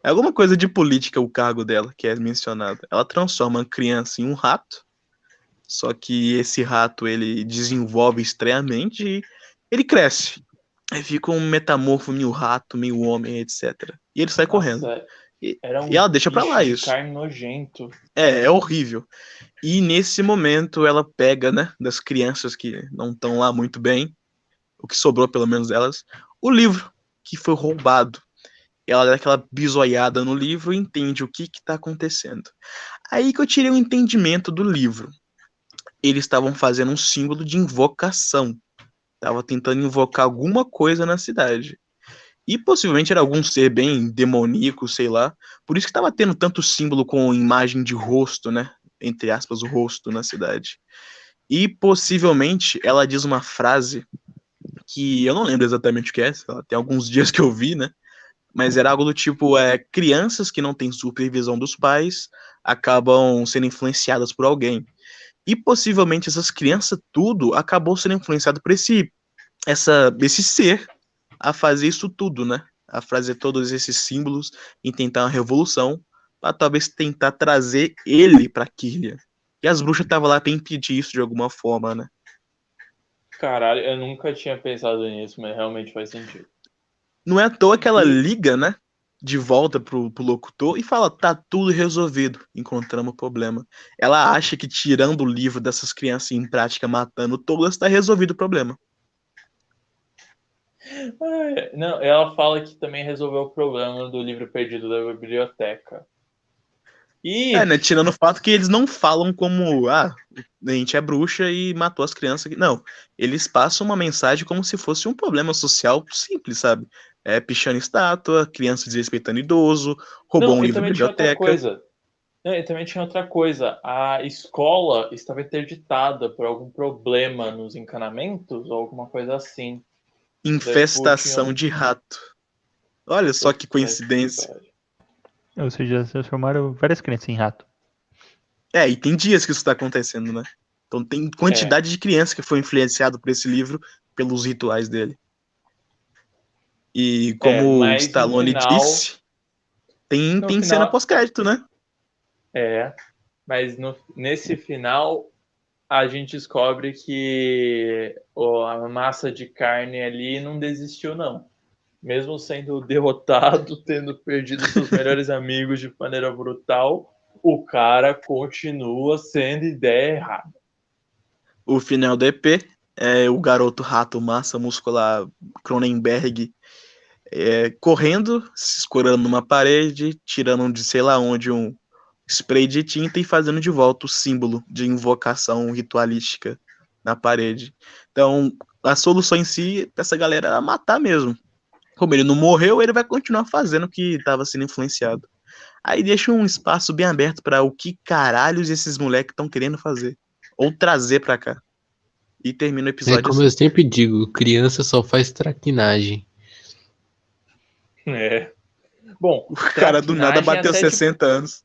É alguma coisa de política o cargo dela, que é mencionado. Ela transforma a criança em um rato. Só que esse rato ele desenvolve estranhamente e ele cresce. Aí fica um metamorfo meio rato, meio homem, etc. E ele sai correndo. Nossa, E- era um e ela deixa pra lá isso. carne nojento. É, é horrível. E nesse momento ela pega, né, das crianças que não estão lá muito bem, o que sobrou pelo menos delas, o livro que foi roubado. Ela dá aquela bisoiada no livro e entende o que que tá acontecendo. Aí que eu tirei o entendimento do livro. Eles estavam fazendo um símbolo de invocação. Tava tentando invocar alguma coisa na cidade. E possivelmente era algum ser bem demoníaco, sei lá. Por isso que tava tendo tanto símbolo com imagem de rosto, né? Entre aspas, o rosto na cidade. E possivelmente ela diz uma frase que eu não lembro exatamente o que é, tem alguns [LAUGHS] dias que eu vi, né? Mas era algo do tipo: é, crianças que não têm supervisão dos pais acabam sendo influenciadas por alguém. E possivelmente essas crianças, tudo, acabou sendo influenciado por esse, essa, esse ser a fazer isso tudo, né? A fazer todos esses símbolos e tentar uma revolução para talvez tentar trazer ele para Kirlia. E as bruxas estavam lá para impedir isso de alguma forma, né? Caralho, eu nunca tinha pensado nisso, mas realmente faz sentido. Não é à toa que ela liga, né? De volta pro, pro locutor e fala: tá tudo resolvido, encontramos o problema. Ela acha que tirando o livro dessas crianças em prática, matando todas, tá resolvido o problema. Não, ela fala que também resolveu o problema do livro perdido da biblioteca. E É, né? Tirando o fato que eles não falam como, ah, a gente é bruxa e matou as crianças. Não, eles passam uma mensagem como se fosse um problema social simples, sabe? É, pichando estátua, criança desrespeitando idoso, roubou Não, um livro da também tinha outra biblioteca. coisa. Não, e também tinha outra coisa. A escola estava interditada por algum problema nos encanamentos ou alguma coisa assim. Infestação de rato. Olha só que coincidência. Ou seja, transformaram várias crianças em rato. É, e tem dias que isso tá acontecendo, né? Então tem quantidade de criança que foi influenciado por esse livro pelos rituais dele. E como no Stallone final- disse, tem, tem final- cena pós-crédito, né? É, mas no- nesse final a gente descobre que o- a massa de carne ali não desistiu, não. Mesmo sendo [LAUGHS] derrotado, tendo perdido seus melhores amigos de maneira brutal, o cara continua sendo ideia errada. O final do EP é o garoto rato massa muscular Cronenberg é, correndo, se escorando numa parede, tirando de sei lá onde um spray de tinta e fazendo de volta o símbolo de invocação ritualística na parede. Então, a solução em si, essa galera é matar mesmo. Como ele não morreu, ele vai continuar fazendo o que estava sendo influenciado. Aí deixa um espaço bem aberto para o que caralhos esses moleques estão querendo fazer. Ou trazer pra cá. E termina o É episódio como assim. eu sempre digo, criança só faz traquinagem. É. Bom, O cara do nada traquinagem bateu até 60 anos.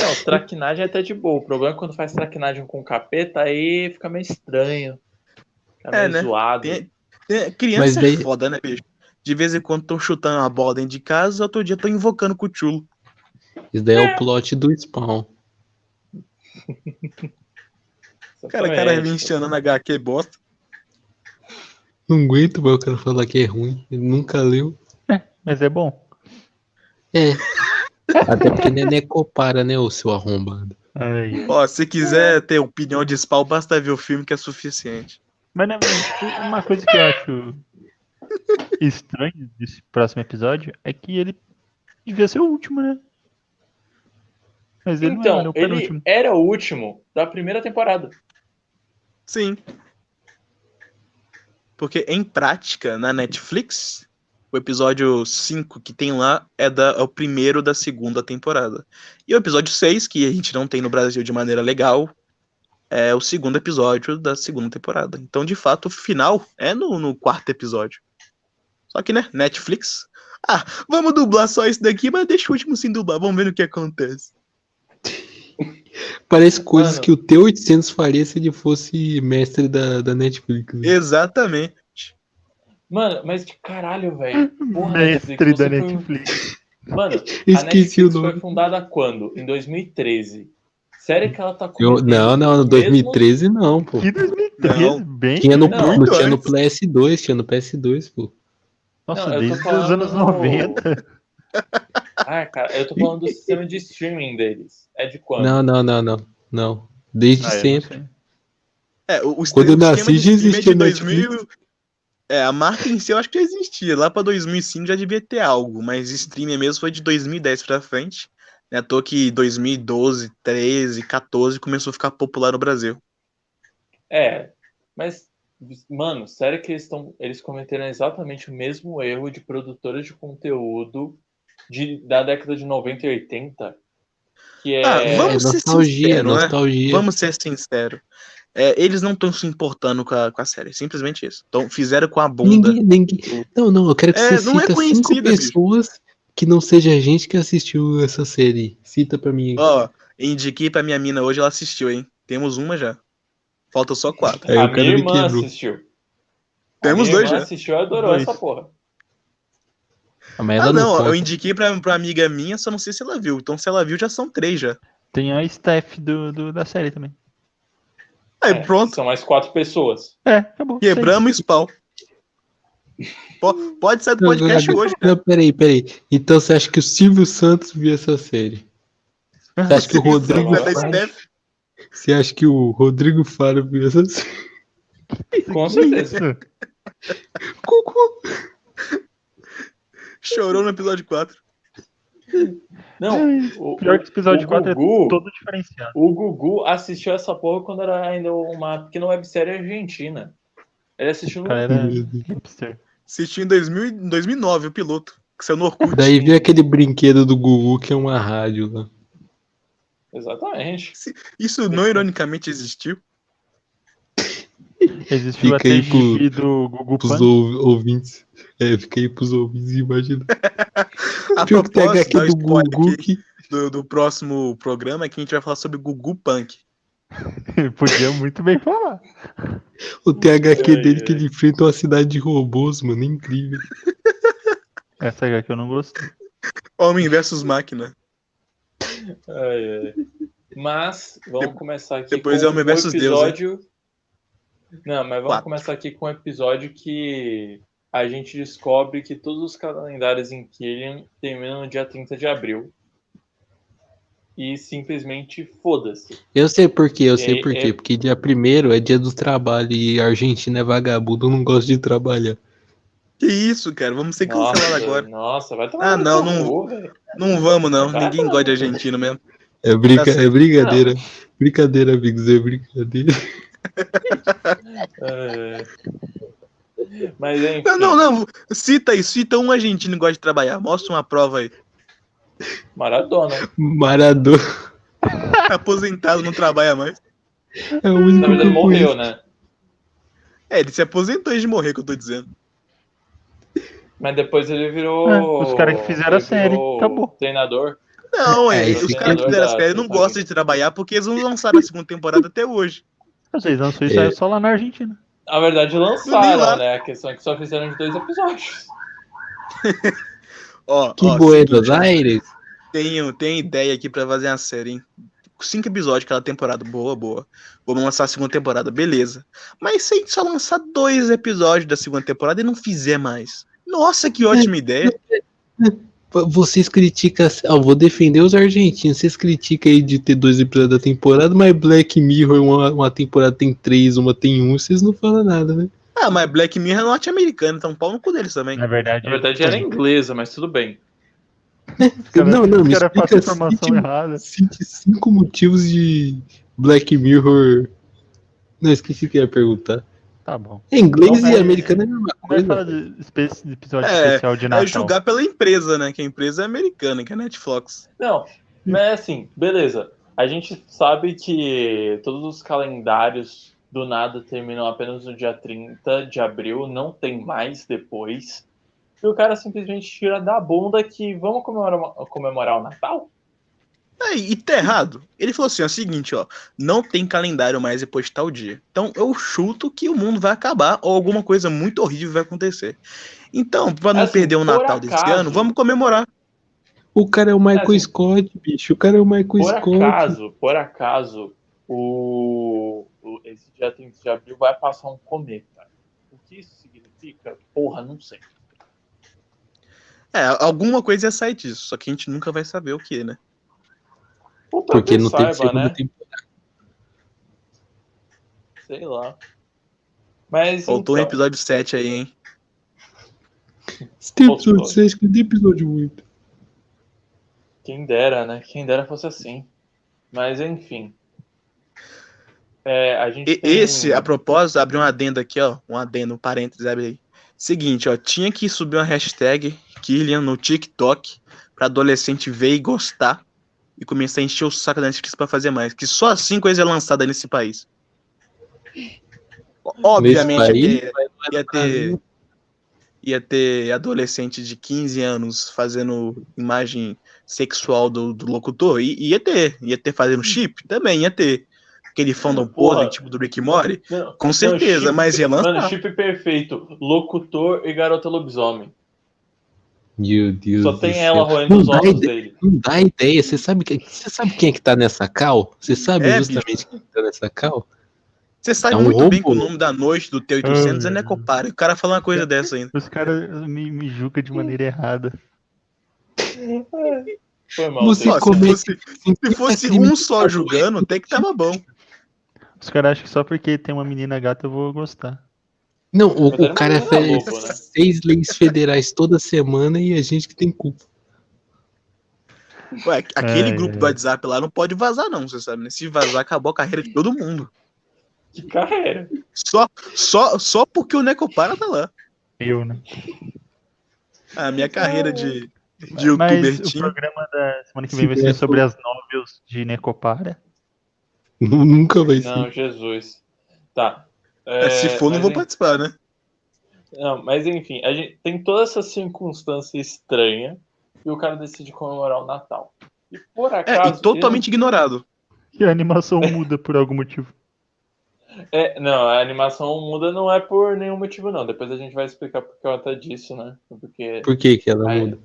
Não, traquinagem é até de boa. O problema é quando faz traquinagem com capeta, aí fica meio estranho. Fica É, meio né? zoado. Tem- tem- criança Mas daí- é foda, né, bicho? De vez em quando estão chutando uma bola dentro de casa, outro dia estão invocando com o chulo. Isso daí é o plot do Spawn. Cara, cara mencionando HQ bosta. Não aguento mais o cara falar que é ruim. Ele nunca leu. Mas é bom. É. Até porque não é Necopara, né, ô seu arrombado? Ai, Ó, se quiser ter opinião de Spawn, basta ver o filme que é suficiente. Mas né, uma coisa que eu acho estranho desse próximo episódio é que ele devia ser o último, né? Mas ele não Então, era o ele era o último da primeira temporada. Sim. Porque em prática, na Netflix, o episódio 5 que tem lá é, da, é o primeiro da segunda temporada. E o episódio 6, que a gente não tem no Brasil de maneira legal, é o segundo episódio da segunda temporada. Então, de fato, o final é no, no quarto episódio. Só que, né, Netflix. Ah, vamos dublar só isso daqui, mas deixa o último sem dublar, vamos ver no que acontece. [LAUGHS] Parece coisas Mano. que o T-800 faria se ele fosse mestre da, da Netflix. né? Exatamente. Mano, mas de caralho, velho. Porra, Mestre Netflix, da você foi- Netflix. Mano, [LAUGHS] a Esqueci Netflix o nome. foi fundada quando? Em 2013. Sério que ela tá Eu- cometendo não, não, no os 2013 não, pô. Que 2013, Não. bem. Tinha no, Não, não, tinha no antes. PS2, tinha no PS2, pô. Nossa, Não, eu tô desde os anos no- 90. [LAUGHS] Ah, cara, eu tô falando do [LAUGHS] sistema de streaming deles. É de quando? Não, não, não, não. Não. Desde Ah, eu sempre. É, o, o Quando eu nasci, já é existia de 2000. É, a marca em si eu acho que já existia. Lá pra 2005 já devia ter algo, mas streaming mesmo foi de 2010 pra frente. Né, à toa que 2012, 13, 14 começou a ficar popular no Brasil. É, mas, mano, sério que eles estão. Eles cometeram exatamente o mesmo erro de produtores de conteúdo de, da década de 90 e 80. Que é. Ah, É vamos ser nostalgia, sincero, né? Vamos ser sinceros. É, eles não estão se importando com a, com a série, simplesmente isso. Então fizeram com a bunda. Ninguém, ninguém. Não, não, eu quero que É, você não é cita cinco conhecida, bicho. pessoas que não seja a gente que assistiu essa série. Cita pra mim. Ó, indiquei pra minha mina hoje, ela assistiu, hein? Temos uma já. Falta só quatro. Eu a minha irmã assistiu. Temos a minha dois já. assistiu e adorou Dois. essa porra. Ela Ah, não, conta. eu indiquei pra, pra amiga minha, só não sei se ela viu. Então se ela viu, já são três já. Tem a Steph do, do- da série também. Aí É, pronto, São mais quatro pessoas. É, acabou. Quebramos o spawn. Po- Pode sair do podcast não, hoje. Não, peraí, peraí. Então você acha que o Silvio Santos viu essa série? Você acha que o Rodrigo Faro-. Você acha que o Rodrigo Faro viu essa série? Com certeza. Isso. Cucu. Chorou no episódio 4. Não, o, Pior que esse episódio o 4 Gugu- é todo diferenciado. O Gugu assistiu essa porra quando era ainda uma pequena websérie argentina. Ele assistiu O no. era Meu Deus. hipster. Assisti em 2000, em 2009, o piloto. Que saiu no Orkut. Daí veio aquele brinquedo do Gugu que é uma rádio lá. Exatamente. Isso não ironicamente existiu. Existiu Fica até aí pro- gibi do Gugu Pros ouvintes. É, fica aí pros ouvintes, imagina. A [LAUGHS] Pior que tem HQ do Gugu aqui que do, do próximo programa é que a gente vai falar sobre Gugu Punk. [LAUGHS] Podia muito bem falar. o THQ Ai, dele que ai. ele enfrenta uma cidade de robôs, mano. É incrível. [LAUGHS] Essa HQ eu não gostei. Homem versus máquina. Ai, ai. Mas vamos começar aqui depois com é Homem o versus Deus, episódio. Não, mas vamos Quatro. começar aqui com um episódio que a gente descobre que todos os calendários em Killian terminam no dia 30 de abril. E simplesmente foda-se. Eu sei por quê, eu sei É- por é- quê. Porque dia primeiro é dia do trabalho e a Argentina é vagabundo, não gosta de trabalhar. Que isso, cara? Vamos ser cancelados Nossa, agora. nossa, vai tomar Ah, não, não- velho. Não vamos, não. Vai Ninguém gosta de argentino mesmo. É, brinca, Tá é brincadeira. Brincadeira, amigos, é brincadeira. É. Mas enfim. Não, não, não. Cita aí, cita um argentino que gosta de trabalhar. Mostra uma prova aí. Maradona. Maradona [LAUGHS] Aposentado, não trabalha mais. é o único Na verdade, eu morreu, né? É, ele se aposentou antes de morrer, que eu tô dizendo. Mas depois ele virou. É, os caras que fizeram a série, acabou. Treinador. Não, é, É, os caras que fizeram a série não gostam de trabalhar porque eles não lançaram a segunda temporada até hoje. Vocês lançou isso É. aí só lá na Argentina. Na verdade, lançaram, né? A questão é que só fizeram de dois episódios. [LAUGHS] Ó, Que ó, Buenos seguinte, Aires. tenho, tenho ideia aqui pra fazer uma série, hein? Cinco episódios cada temporada. Boa, boa. Vamos lançar a segunda temporada, beleza. Mas se a gente só lançar dois episódios da segunda temporada e não fizer mais. Nossa, que ótima [LAUGHS] ideia. Vocês criticam. Ó, vou defender os argentinos. Vocês criticam aí de ter dois episódios da temporada, mas Black Mirror, uma, uma temporada tem três, uma tem um, vocês não falam nada, né? Ah, mas Black Mirror é norte-americano, então pau no cu deles também. Na verdade, Na verdade era inglesa, mas tudo bem. cara- não, não, me explica informação cinco- errada. Cite cinco motivos de Black Mirror. Não, esqueci o que eu ia perguntar. Tá bom. É inglês Não, e americano é a mesma coisa. de espe- de episódio É, especial de Natal. É julgar pela empresa, né? Que a empresa é americana, que é a Netflix. Não, mas assim, beleza. A gente sabe que todos os calendários do nada terminam apenas no dia 30 de abril, não tem mais depois. E o cara simplesmente tira da bunda que vamos comemorar, comemorar o Natal? É, e tá errado. Ele falou assim: ó, seguinte, ó, não tem calendário mais depois de tal dia. Então eu chuto que o mundo vai acabar ou alguma coisa muito horrível vai acontecer. Então, pra não Assim, perder o por Natal desse acaso- ano, vamos comemorar. O cara é o Michael Assim, Scott, bicho. O cara é o Michael Por Scott. acaso, por acaso, o, o- esse dia 30 de abril vai passar um cometa. O que isso significa? Porra, não sei. É, alguma coisa ia sair disso, só que a gente nunca vai saber o que, né? Ou Porque não teve saiba, segunda né? temporada. Sei lá. Mas Faltou um então, episódio 7 aí, hein? Tem Faltou. episódio 6, que tem episódio 8. quem dera, né? Quem dera fosse assim. Mas enfim. É, a gente E- tem- Esse, a propósito, abre um adendo aqui, ó. Um adendo, um parênteses, abre aí. Seguinte, ó, tinha que subir uma hashtag Killian no TikTok pra adolescente ver e gostar e começar a encher o saco da Netflix pra fazer mais. Que só assim coisa é lançada nesse país. Obviamente Nesse ia país, ter, ia ter, ia ter adolescente de 15 anos fazendo imagem sexual do, do locutor. E ia ter. Ia ter fazendo chip? Também ia ter. Aquele fandom Porra. podre, tipo do Rick and Morty. Não, Com não, certeza, chip- mas ia lançar. Mano, chip perfeito. Locutor e garota lobisomem. Meu Deus Só tem ela roendo os ossos ideia. dele. Não dá ideia. Você sabe, que- você sabe quem é que tá nessa cal? Você sabe É, justamente quem tá nessa cal? Você sabe É um muito bem que o nome da noite do T800 é Ah. Necopara. O cara fala uma coisa dessa ainda. Os caras me, me julgam de maneira errada. Foi mal. Você. Ó, se fosse, se fosse um só julgando, até que tava bom. Os caras acham que só porque tem uma menina gata eu vou gostar. Não, o, o cara lobo, né? seis leis federais toda semana e a gente que tem culpa. Ué, aquele É, grupo é. do WhatsApp lá não pode vazar, não, você sabe, né? Se vazar, acabou a carreira de todo mundo. Que carreira. Só, só, só porque o Necopara tá lá. Eu, né? A minha carreira de, de Mas o programa da semana que Se vem vai ser sobre as novels de Necopara. Nu- Nunca vai ser. Não, Jesus. Tá. É, se for, não vou en- participar, né? Não, mas enfim, a gente tem toda essa circunstância estranha e o cara decide comemorar o Natal. E por É, acaso. e totalmente ignorado. E a animação muda por algum motivo. ele- [LAUGHS] É, não, a animação muda não é por nenhum motivo, não. Depois a gente vai explicar por que ela tá disso, né? Porque. Por que que ela Aí- muda?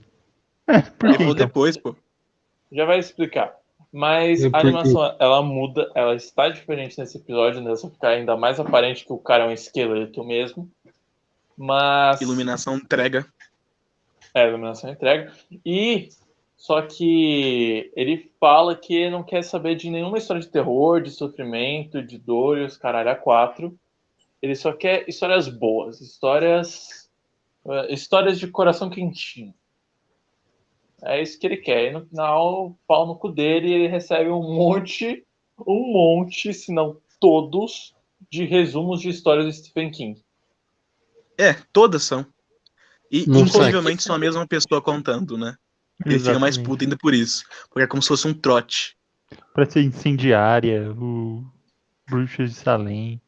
É, por Eu que então? depois, pô. Já vai explicar. Mas a animação, ela muda, ela está diferente nesse episódio, né? Só ficar ainda mais aparente que o cara é um esqueleto mesmo. Mas. Iluminação entrega. É, iluminação entrega. E só que ele fala que não quer saber de nenhuma história de terror, de sofrimento, de dor e os caralho a quatro. Ele só quer histórias boas, histórias eh, histórias de coração quentinho. É isso que ele quer. E no final, pau no cu dele, ele recebe um monte, um monte, se não todos, de resumos de histórias do Stephen King. É, todas são. E Não incrivelmente são a mesma pessoa contando, né? Ele fica mais Exatamente. puto ainda por isso. Porque é como se fosse um trote. Pra ser incendiária, o Bruxas de Salem.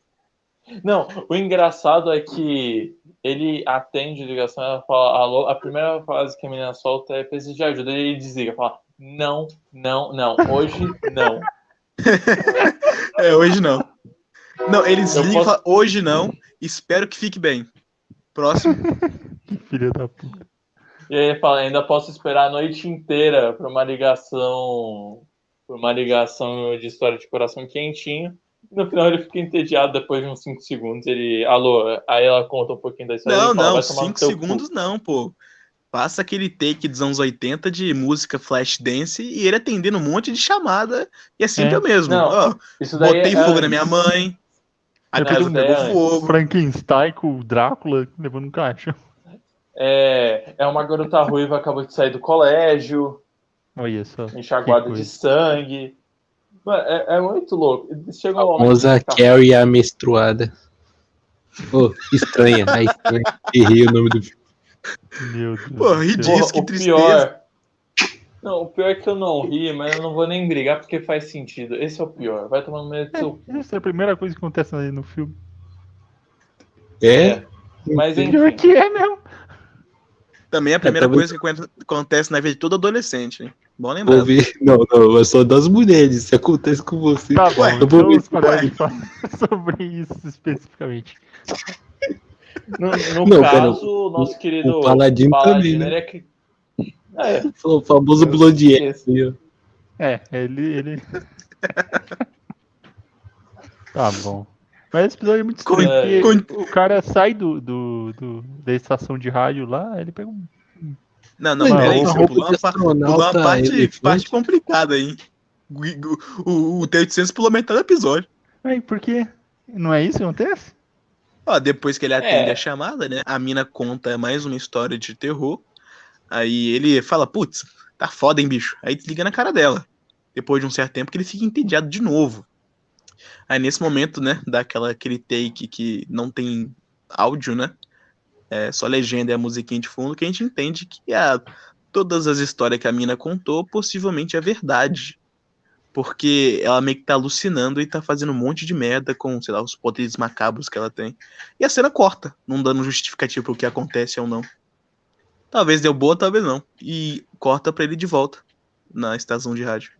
Não, o engraçado é que ele atende a ligação ela fala, alô, a primeira frase que a menina solta é preciso de ajuda, e ele desliga, fala, não, não, não, hoje não. [LAUGHS] É, hoje não. Não, eles Eu ligam e posso- falam, hoje não, espero que fique bem. Próximo. Que [LAUGHS] filha da puta. E aí ele fala, ainda posso esperar a noite inteira para uma ligação, pra uma ligação de história de coração quentinho. No final ele fica entediado depois de uns 5 segundos. Ele, alô, aí ela conta um pouquinho da história. Não, não, "Vai tomar no 5 teu cu." segundos não, pô. Passa aquele take dos anos 80 de música flash dance e ele atendendo um monte de chamada e é sempre É. o mesmo. Não, Ó, Isso daí botei é fogo na minha mãe. A Não, casa isso daí é pegou antes. fogo. Frankenstein com o Drácula levando um caixa. É, é uma garota ruiva acabou de sair do colégio, Olha só. enxaguada de sangue. Mano, é, é muito louco. Chegou um momento famosa Carrie a menstruada. Ô, estranha, a estranha. Errei o nome do filme. Meu Deus. Pô, ri disso. Que o tristeza. pior. Não, o pior é que eu não ri, mas eu não vou nem brigar porque faz sentido. Esse é o pior. Vai tomando medo do seu. Essa é a primeira coisa que acontece aí no filme. É? Mas Pior enfim. que é mesmo. Também é a primeira talvez- coisa que acontece na vida de todo adolescente, hein? Bom lembrar. Vou ver. [LAUGHS] Não, não, é só das mulheres. Isso acontece com você. Tá bom, eu vou então ver. aí falar [LAUGHS] sobre isso especificamente. No, no Não, pera, caso, o nosso querido o Paladino também, né? ele é que. É, O famoso aí, ó. É, ele. ele... tá bom. Mas esse episódio é muito estranho, o cara sai do, do, do- da estação de rádio lá, ele pega um. Não, não, Mas peraí, você pulou uma, pulou parte, elefante. parte complicada aí. O, o, o T-800 pulou metade do episódio. Ai, por quê? Não é isso que acontece? Ó, depois que ele atende É. a chamada, né? A mina conta mais uma história de terror. Aí ele fala, putz, tá foda, hein, bicho? Aí desliga na cara dela. Depois de um certo tempo que ele fica entediado de novo. Aí nesse momento, né, dá aquela, aquele take que não tem áudio, né? É só legenda e a musiquinha de fundo, que a gente entende que a, todas as histórias que a mina contou possivelmente é verdade. Porque ela meio que tá alucinando e tá fazendo um monte de merda com, sei lá, os poderes macabros que ela tem. E a cena corta, não dando justificativo pro que acontece ou não. Talvez deu boa, talvez não. E corta pra ele de volta na estação de rádio.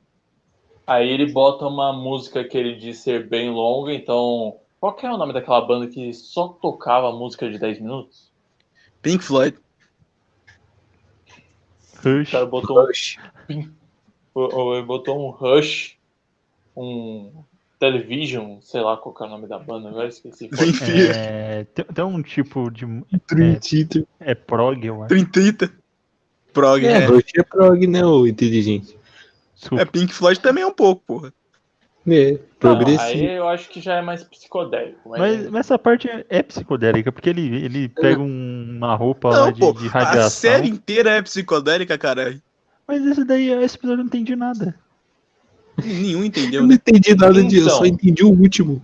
Aí ele bota uma música que ele diz ser bem longa, então. Qual que é o nome daquela banda que só tocava música de 10 minutos? Pink Floyd. O Rush. cara botou um, o- o- ele botou um Rush, um Television, sei lá qual que é o nome da banda, agora esqueci. Theater. É, tem, tem um tipo de. Dream Theater. É prog, eu acho. 30. Prog, É, é. Rush é prog, né, ô inteligente? Desculpa. É, Pink Floyd também é um pouco, porra. É, Não, progressivo. aí eu acho que já é mais psicodélico. Mas, Mas, mas essa parte é- é psicodélica, porque ele, ele pega um- uma roupa lá Não, de, pô, de a radiação. série inteira é psicodélica, caralho. Mas esse daí, esse episódio eu não entendi nada. Nenhum Eu entendeu, não né? entendi nada disso, eu Então. só entendi o último.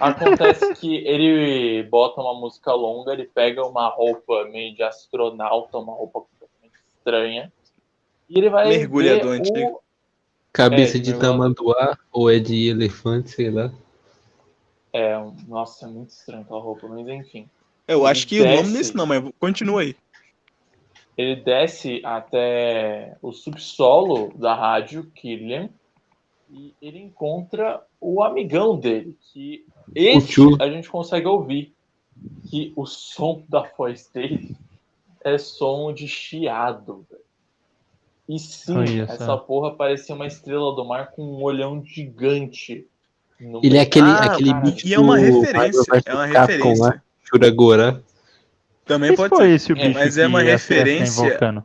Acontece que ele bota uma música longa, ele pega uma roupa meio de astronauta, uma roupa completamente estranha. E ele vai Mergulhador ver antigo. Cabeça É, de tamanduá ou é de elefante, sei lá. É, um- nossa, é muito estranho aquela roupa, mas enfim. Eu acho que o nome Desce. desse não, mas continua aí. Ele desce até o subsolo da rádio Killian e ele encontra o amigão dele, que esse a gente consegue ouvir. Que o som da voz dele é som de chiado. velho. E sim, essa porra parecia uma estrela do mar com um olhão gigante. no Ele é aquele, Ah, aquele bicho. E é uma referência, é uma Capcom referência. lá, Shuragora. Também Mas pode ser. esse o É, bicho mas é uma tá referência-.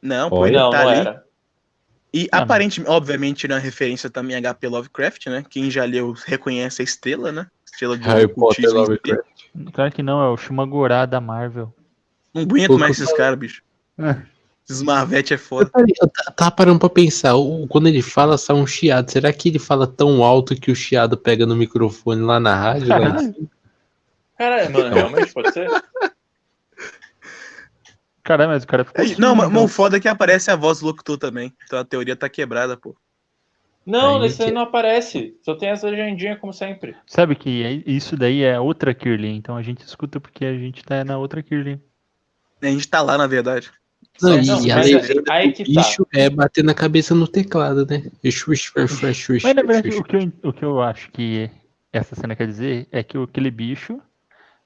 Não, pô, ele Não, tá não ali. era. E Ah, não. aparentemente, obviamente, ele é uma referência também a HP Lovecraft, né? Quem já leu reconhece a estrela, né? Estrela de Harry Potter. Lovecraft. Claro que não, é o Shumagorá da Marvel. Não aguento mais esses caras, bicho. É. Esses Marvete é foda. eu ta- tava parando pra pensar, o- quando ele fala sai um chiado, será que ele fala tão alto que o chiado pega no microfone lá na rádio? Caralho, mano, realmente pode ser? Caralho, mas o cara ficou. Aí, surdo, não, mas mas o foda é que aparece a voz do locutor também. Então a teoria tá quebrada, pô. Não, Aí aí que- não aparece. Só tem essa legendinha, como sempre. Sabe que é- isso daí é outra Kirlian, então a gente escuta porque a gente tá na outra Kirlian. A gente tá lá, na verdade. Não, Não, e a mas é- legenda aí do que tá. bicho é bater na cabeça no teclado, né? Xuxa, xuxa, Mas na verdade, o que, eu, o que eu acho que essa cena quer dizer é que aquele bicho,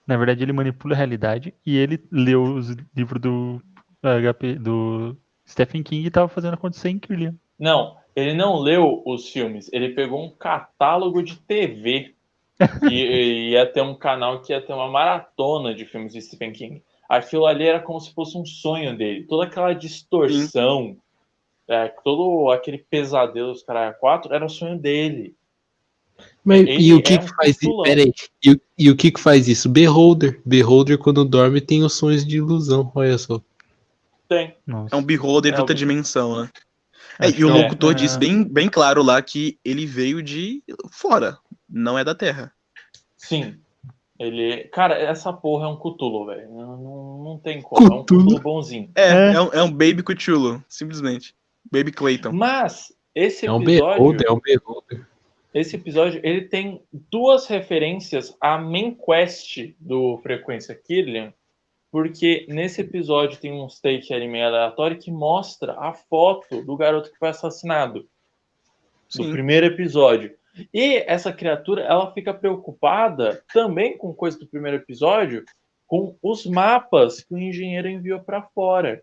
na verdade, ele manipula a realidade e ele leu os livros do HP do Stephen King e tava fazendo acontecer em Kirlian. Não, ele não leu os filmes. Ele pegou um catálogo de TV. [LAUGHS] e ia ter um canal que ia ter uma maratona de filmes de Stephen King. Aquilo ali era como se fosse um sonho dele. Toda aquela distorção, é, todo aquele pesadelo dos caras 4 era o sonho dele. Mas, e o que, é que um faz isso? E, o- e o que, que faz isso? Beholder. Beholder, quando dorme, tem os sonhos de ilusão. Olha só. Tem. Nossa. É um beholder de É, outra o- dimensão, né? É, Acho e o é- locutor é- diz bem, bem claro lá que ele veio de fora, não é da Terra. Sim. Ele. Cara, essa porra é um Cthulhu, velho. Não, não, não tem como. É um? Cthulhu bonzinho. É, É. é, um, é um Baby Cthulhu, simplesmente. Baby Clayton. Mas, esse É um episódio. Beholder, é um Beholder. Esse episódio ele tem duas referências à main quest do Frequência Killian, porque nesse episódio tem um take ali meio aleatório que mostra a foto do garoto que foi assassinado do Sim. primeiro episódio. E essa criatura ela fica preocupada também com coisa do primeiro episódio, com os mapas que o engenheiro enviou para fora,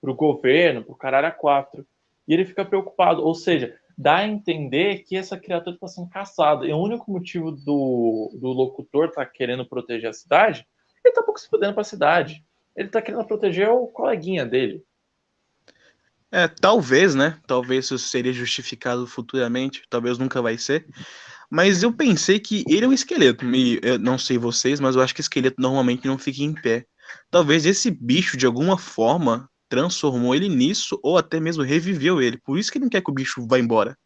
para o governo, para o caralho a quatro. E ele fica preocupado, ou seja, dá a entender que essa criatura está sendo caçada. E o único motivo do, do locutor estar querendo proteger a cidade, ele tá pouco se fudendo para a cidade. Ele tá querendo proteger o coleguinha dele. É, talvez, né? Talvez isso seria justificado futuramente, talvez nunca vai ser. Mas eu pensei que ele é um esqueleto. E eu não sei vocês, mas eu acho que esqueleto normalmente não fica em pé. Talvez esse bicho, de alguma forma, transformou ele nisso, ou até mesmo reviveu ele. Por isso que ele não quer que o bicho vá embora.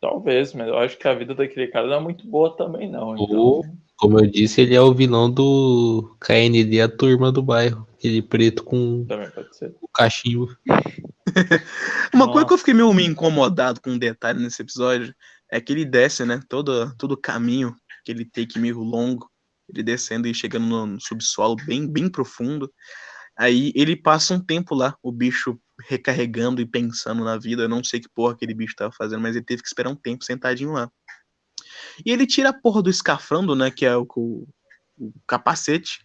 Talvez, mas eu acho que a vida daquele cara não é muito boa também, não. Então, Ou- Como eu disse, ele é o vilão do KND, a turma do bairro. Aquele preto com também pode ser. o cachimbo. [LAUGHS] Uma coisa que eu fiquei meio, meio incomodado com um detalhe nesse episódio é que ele desce, né? Todo, todo o caminho, aquele take meio longo, ele descendo e chegando no, no subsolo bem, bem profundo. Aí ele passa um tempo lá, o bicho recarregando e pensando na vida. Eu não sei que porra aquele bicho tava fazendo, mas ele teve que esperar um tempo sentadinho lá. E ele tira a porra do escafandro, né? Que é o, o- o capacete,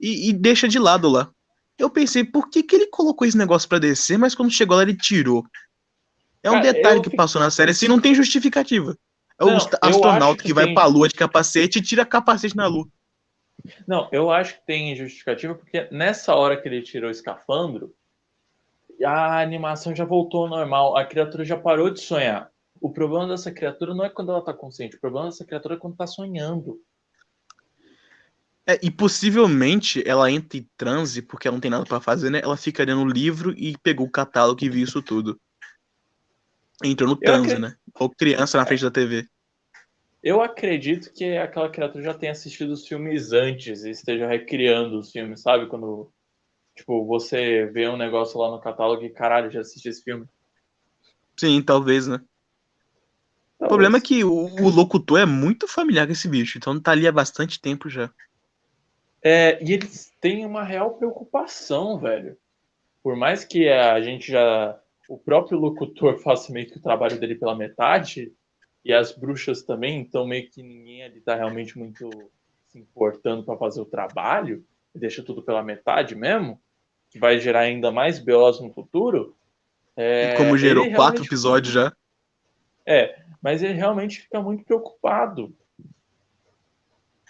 e, e deixa de lado lá. Eu pensei, por que, que ele colocou esse negócio pra descer, mas quando chegou lá ele tirou? É um Cara, detalhe que fiquei- passou na série, assim, não tem justificativa. É o eu astronauta que, que vai tem. pra lua de capacete e tira capacete na lua. Não, eu acho que tem justificativa, porque nessa hora que ele tirou o escafandro, a animação já voltou ao normal, a criatura já parou de sonhar. O problema dessa criatura não é quando ela tá consciente, o problema dessa criatura é quando tá sonhando. É, e possivelmente ela entra em transe, porque ela não tem nada pra fazer, né? Ela fica lendo o livro e pegou o catálogo e viu isso tudo. Entrou no transe, acredito- né? Ou criança na frente da TV. Eu acredito que aquela criatura já tenha assistido os filmes antes e esteja recriando os filmes, sabe? Quando, tipo, você vê um negócio lá no catálogo e, caralho, já assisti esse filme. Sim, talvez, né? O problema é que o, o locutor é muito familiar com esse bicho, então tá ali há bastante tempo já. É, e eles têm uma real preocupação, velho. Por mais que a gente já. O próprio locutor [LAUGHS] faça meio que o trabalho dele pela metade, e as bruxas também, então meio que ninguém ali tá realmente muito se importando para fazer o trabalho, e deixa tudo pela metade mesmo, que vai gerar ainda mais BOs no futuro. É, e como gerou quatro realmente- episódios já. É, mas ele realmente fica muito preocupado.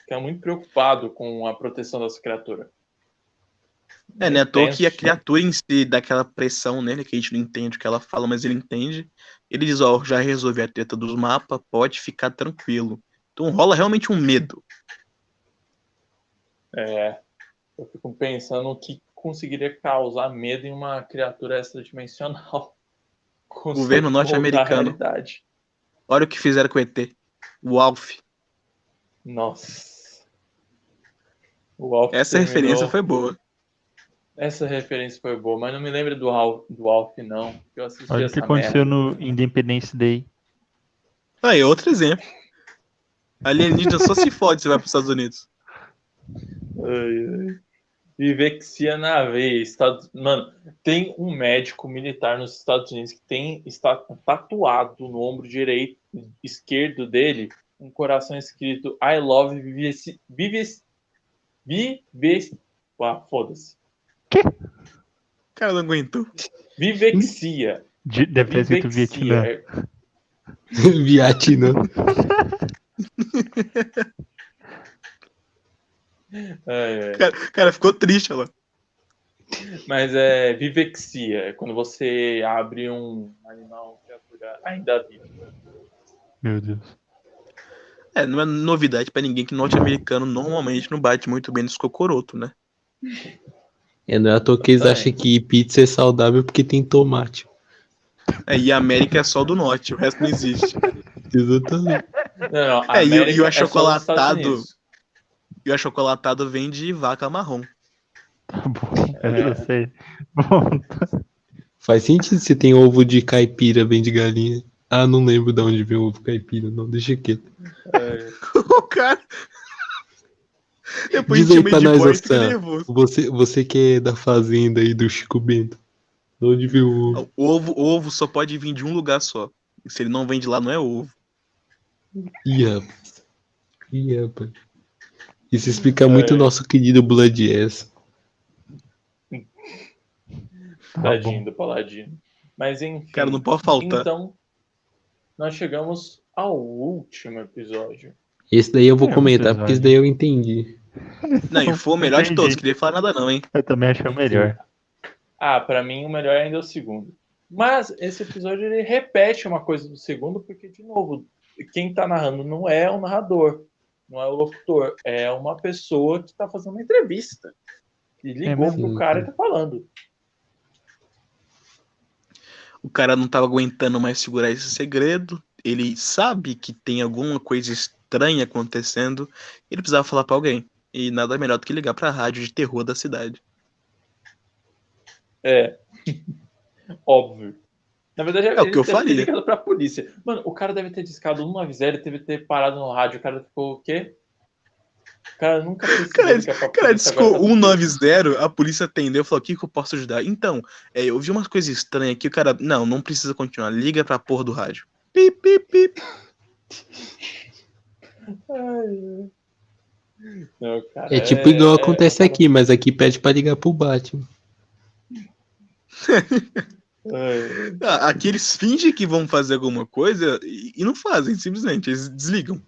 Fica muito preocupado com a proteção dessa criatura. É, né? À toa que a criatura em si dá aquela pressão nele, que a gente não entende o que ela fala, mas ele entende. Ele diz, ó, já resolvi a treta dos mapas, pode ficar tranquilo. Então rola realmente um medo. É, eu fico pensando o que conseguiria causar medo em uma criatura extradimensional. [LAUGHS] Governo norte-americano. Olha o que fizeram com o ET. O Alf. Nossa. O Alf Essa terminou- referência foi boa. Essa referência foi boa, mas não me lembro do Alf, do Alf não. Eu assisti Olha o que aconteceu merda. no Independence Day. Aí, outro exemplo. Alienígena só se fode se vai para os Estados Unidos. Ai, ai. Vivexia na veia. Estados... Mano, tem um médico militar nos Estados Unidos que tem está tatuado no ombro direito, esquerdo dele, um coração escrito I love. Vives... Vives... Ah, foda-se. O cara não aguentou. Vivexia. De- Deve ter escrito. Vietnã. [LAUGHS] Vietnã. É, é. Cara, cara, ficou triste, ela. Mas é vivexia, é quando você abre um animal, criatura ainda viva. Meu Deus. É, não é novidade pra ninguém que norte-americano normalmente não bate muito bem nos cocoroto, né? É, não é à toa que eles Exatamente. acham que pizza é saudável porque tem tomate. É, e a América é só do norte, o resto não existe. [LAUGHS] Exatamente. Não, não, É, e e o é achocolatado-. E o achocolatado vem de vaca marrom. Tá bom, eu sei. Bom, Faz sentido se tem ovo de caipira, vem de galinha. Ah, não lembro de onde vem o ovo caipira, não, deixa quieto. É, [LAUGHS] o cara. Depois Diz aí pra nós, nervoso. Você, você que é da fazenda aí do Chico Bento. De onde viu o ovo? O ovo, ovo só pode vir de um lugar só. E se ele não vem de lá, não é ovo. Ih, rapaz. Ih, rapaz. Isso explica muito o É. nosso querido Blood S. tadinho do Paladino. Mas enfim. Cara, não pode faltar. Então, nós chegamos ao último episódio. Esse daí eu vou É, comentar, porque esse daí eu entendi. [LAUGHS] Não, e foi o melhor de todos. Queria falar nada, não, hein? Eu também achei o melhor. Ah, pra mim o melhor ainda é o segundo. Mas esse episódio ele repete uma coisa do segundo, porque, de novo, quem tá narrando não é o narrador, não é o locutor, é uma pessoa que tá fazendo uma entrevista. E ligou mesmo? pro cara e tá falando. O cara não tava aguentando mais segurar esse segredo. Ele sabe que tem alguma coisa estranha acontecendo. Ele precisava falar pra alguém. E nada melhor do que ligar pra rádio de terror da cidade. É. [LAUGHS] Óbvio. Na verdade, É o que eu deve ter faria. ligado pra polícia. Mano, o cara deve ter discado 190, ele deve ter parado no rádio, o cara ficou o quê? O cara nunca precisou Cara, cara agora discou tá- 190, a polícia atendeu e falou: O que, que eu posso ajudar? Então, é, eu vi umas coisas estranhas aqui. O cara, não, não precisa continuar. Liga pra porra do rádio. Pip, pip, pip. Não, cara, É tipo igual é- acontece aqui, mas aqui pede pra ligar pro Batman. Ah, aqui eles fingem que vão fazer alguma coisa e, e não fazem, simplesmente. Eles desligam.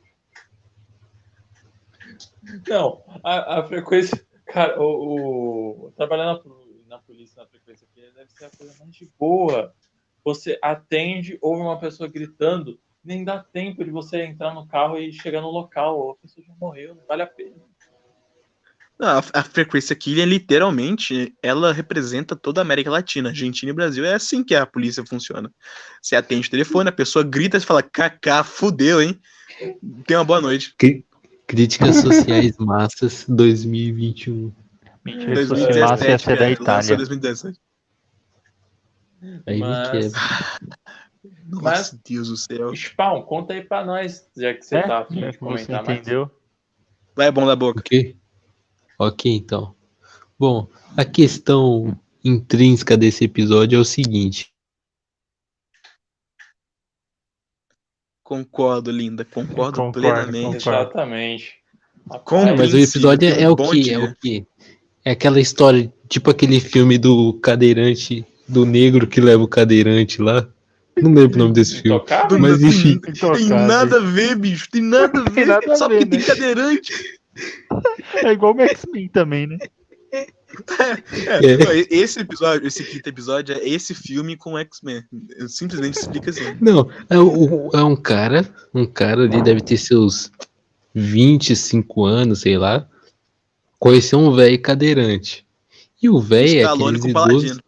Não, a, a frequência. Cara, o, o- trabalhar na, na polícia na frequência aqui deve ser a coisa mais de boa. Você atende, ouve uma pessoa gritando, nem dá tempo de você entrar no carro e chegar no local. A pessoa já morreu, não vale a pena. Ah, A, a frequência Killian, literalmente, ela representa toda a América Latina. Argentina e Brasil. É assim que a polícia funciona. Você atende o telefone, a pessoa grita e fala: Kaká, fudeu, hein? Tenha uma boa noite. Cri- Críticas Sociais Massas 2021. Mentira, se fosse massa ia ser da lançou Itália. 2017. Aí me Mas- quebra. Nossa, Mas- Deus do céu. Spawn, conta aí pra nós, já que você É, tá afim de você comentar mais. entendeu. Vai, bom da boca. Ok? Ok, então. Bom, a questão intrínseca desse episódio é o seguinte. Concordo, linda. Concordo, Concordo, plenamente. concordo. Exatamente. Com- É, mas o episódio é, o que? dia. É o que? É aquela história, tipo aquele filme do cadeirante, do negro que leva o cadeirante lá. Não lembro o nome desse filme. Mas enfim, Tem nada a ver, bicho. Tem nada a ver. Tem nada a Só ver, porque tem né? cadeirante. É igual o X-Men também, né? É, É. não, Esse episódio, esse quinto episódio é esse filme com X-Men. Simplesmente explica assim. Não, é, o- é um cara, um cara ali deve ter seus 25 anos, sei lá. Conheceu um velho cadeirante. E o velho é aqueles idosos.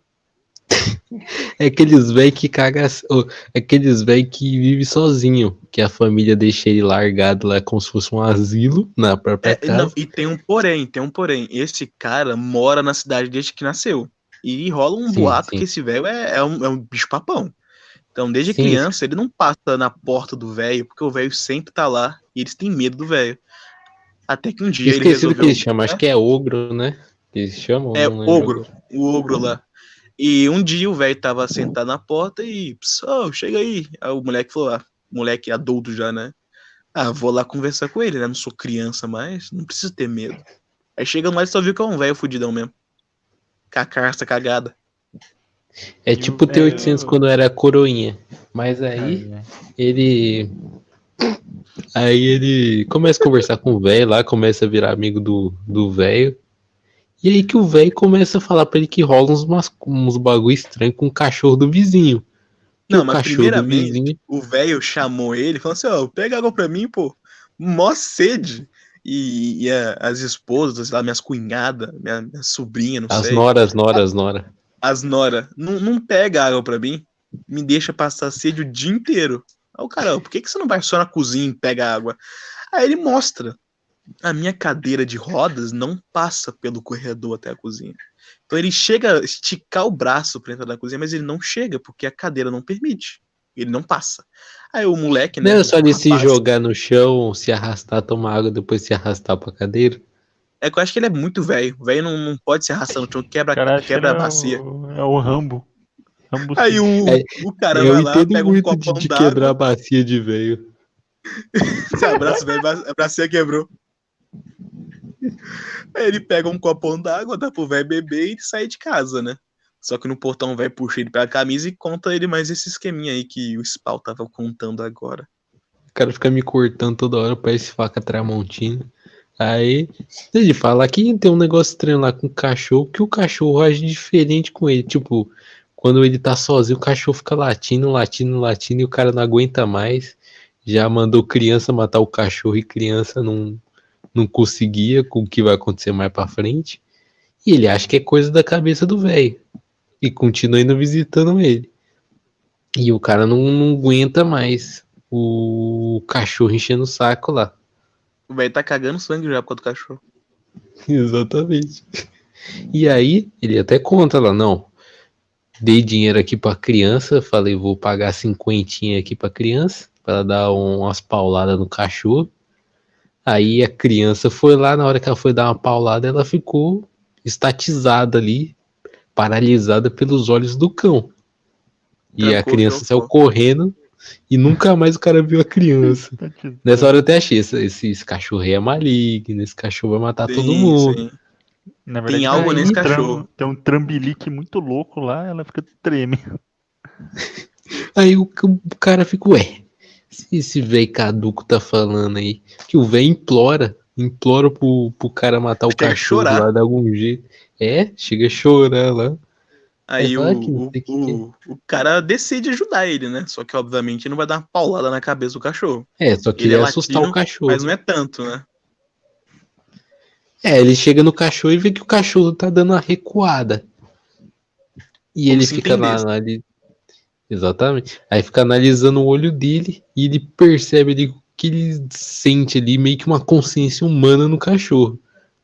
É aqueles velho que caga, ou, aqueles velho que vive sozinho, que a família deixa ele largado lá como se fosse um asilo na própria É, casa. não, e tem um porém, tem um porém. Esse cara mora na cidade desde que nasceu. E rola um Sim, boato sim. que esse velho é, é um, é um bicho papão. Então, desde Sim. criança, ele não passa na porta do velho, porque o velho sempre tá lá e eles têm medo do velho. Até que um dia ele Esqueci o que resolveu. eles chamam, acho que é ogro, né? Que eles chamam? É, ogro. o ogro lá. E um dia o velho tava sentado na porta e, pessoal, chega aí. Aí o moleque falou, ah, moleque adulto já, né? Ah, vou lá conversar com ele, né? Não sou criança mais, não preciso ter medo. Aí chega lá e só viu que é um velho fudidão mesmo. Com a carça cagada. É E tipo o o T-800 velho- quando era coroinha. Mas aí né? ele Aí ele começa a conversar com o velho lá, começa a virar amigo do do velho. E aí que o velho começa a falar pra ele que rola uns, umas- uns bagulho estranho com o cachorro do vizinho. Não, mas primeiramente, vizinho. o velho chamou ele e falou assim: ó, pega água pra mim, pô. Mó sede. E, e a- as esposas, sei lá, minhas cunhadas, minha, minha sobrinha, não As sei. noras, noras, nora. As nora, não, não pega água pra mim. Me deixa passar sede o dia inteiro. Aí o cara, "Ô, por que, que você não vai só na cozinha e pega água? Aí ele mostra. A minha cadeira de rodas não passa pelo corredor até a cozinha. Então ele chega a esticar o braço pra entrar na cozinha, mas ele não chega, porque a cadeira não permite. Ele não passa. Aí o moleque, né? Não é só ele se jogar no chão, se arrastar, tomar água, depois se arrastar pra cadeira. É que eu acho que ele é muito velho. O velho não, não pode se arrastar no chão, quebra, quebra a ele é bacia. o- É o Rambo. Rambo Aí o, É, o cara eu vai lá, entendo pega um muito de, copão de d'água, quebrar a bacia de velho. [LAUGHS] se abraça, velho, a bacia quebrou. Aí ele pega um copão d'água, dá pro velho beber e sai de casa, né? Só que no portão o velho puxa ele pela camisa e conta ele mais esse esqueminha aí que o Spawn tava contando agora. O cara fica me cortando toda hora, parece faca tramontina. Aí, ele fala que tem um negócio estranho lá com o cachorro, que o cachorro age diferente com ele. Tipo, quando ele tá sozinho, o cachorro fica latindo, latindo, latindo, e o cara não aguenta mais. Já mandou criança matar o cachorro e criança não, não conseguia com o que vai acontecer mais pra frente. E ele acha que é coisa da cabeça do velho. E continua indo visitando ele. E o cara não, não aguenta mais o cachorro enchendo o saco lá. O velho tá cagando sangue já por causa do cachorro. [LAUGHS] Exatamente. E aí, ele até conta lá, não. Dei dinheiro aqui pra criança, falei, vou pagar cinquentinha aqui pra criança, pra ela dar um- umas pauladas no cachorro. Aí a criança foi lá, na hora que ela foi dar uma paulada, ela ficou estatizada ali, paralisada pelos olhos do cão. E a Trancou criança saiu correndo e nunca mais o cara viu a criança. [LAUGHS] Nessa hora eu até achei, esse, esse, esse cachorro aí é maligno, esse cachorro vai matar todo Sim, mundo. sim. Na Tem algo nesse cachorro. Tem um trambilique muito louco lá, ela fica treme. [LAUGHS] Aí o, o cara fica, ué, esse velho caduco tá falando aí, que o velho implora, implora pro, pro cara matar o cachorro lá de algum jeito. É, chega a chorar lá. Aí É, o, o, o que o, o cara decide ajudar ele, né? Só que, obviamente, não vai dar uma paulada na cabeça do cachorro. É, só que Ele ele é assustar latino, o cachorro. Mas não é tanto, né? É, ele chega no cachorro e vê que o cachorro tá dando uma recuada. E Como ele fica lá, entendesse. lá ali. Exatamente. Aí fica analisando o olho dele e ele percebe ali que ele sente ali meio que uma consciência humana no cachorro.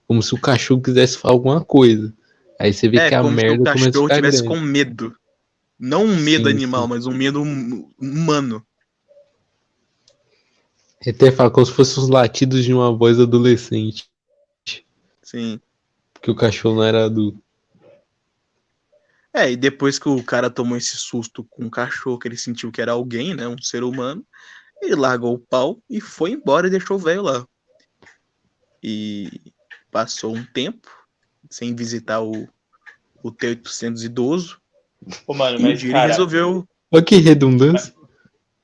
Como se o cachorro quisesse falar alguma coisa. Aí você vê É que a como se o merda começa a cachorro ficar tivesse grande. com medo. Não um medo Sim, animal, sim. mas um medo hum- humano. Ele até fala como se fossem os latidos de uma voz adolescente. Sim. Porque o cachorro não era adulto. É, e depois que o cara tomou esse susto com o cachorro, que ele sentiu que era alguém, né? Um ser humano, ele largou o pau e foi embora e deixou o velho lá. E passou um tempo sem visitar o, o T-800 idoso. Ô, mano, E mas, dia ele cara, resolveu. Olha que redundância.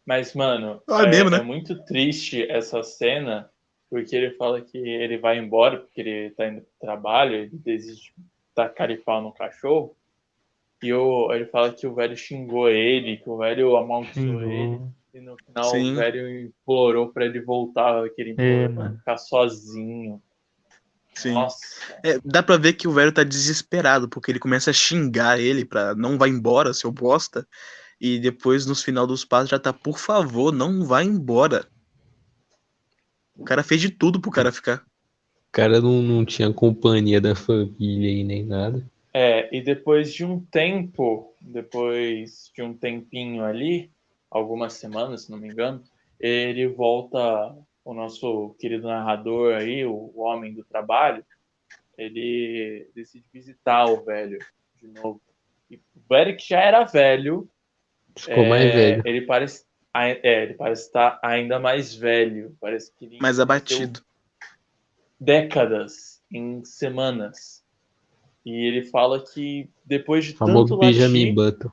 mas, mano, Ah, é, mesmo, né? é muito triste essa cena, porque ele fala que ele vai embora, porque ele tá indo pro trabalho, ele desiste de tacar e pau no cachorro. E o, ele fala que o velho xingou ele, que o velho amaldiçoou ele. E no final Sim. o velho implorou pra ele voltar, que ele implorou É, ficar sozinho. Sim. Nossa. É, dá pra ver que o velho tá desesperado, porque ele começa a xingar ele pra não vai embora, seu bosta. E depois, nos final dos passos, já tá, por favor, não vai embora. O cara fez de tudo pro cara ficar. O cara não, não tinha companhia da família aí nem nada. É, e depois de um tempo, depois de um tempinho ali, algumas semanas, se não me engano, ele volta, o nosso querido narrador aí, o, o homem do trabalho, ele decide visitar o velho de novo. E o velho que já era velho, Ficou mais é, velho. Ele parece, é, ele parece estar ainda mais velho, parece que ele Mais abatido. décadas em semanas. E ele fala que depois de tanto Benjamin latir, Button.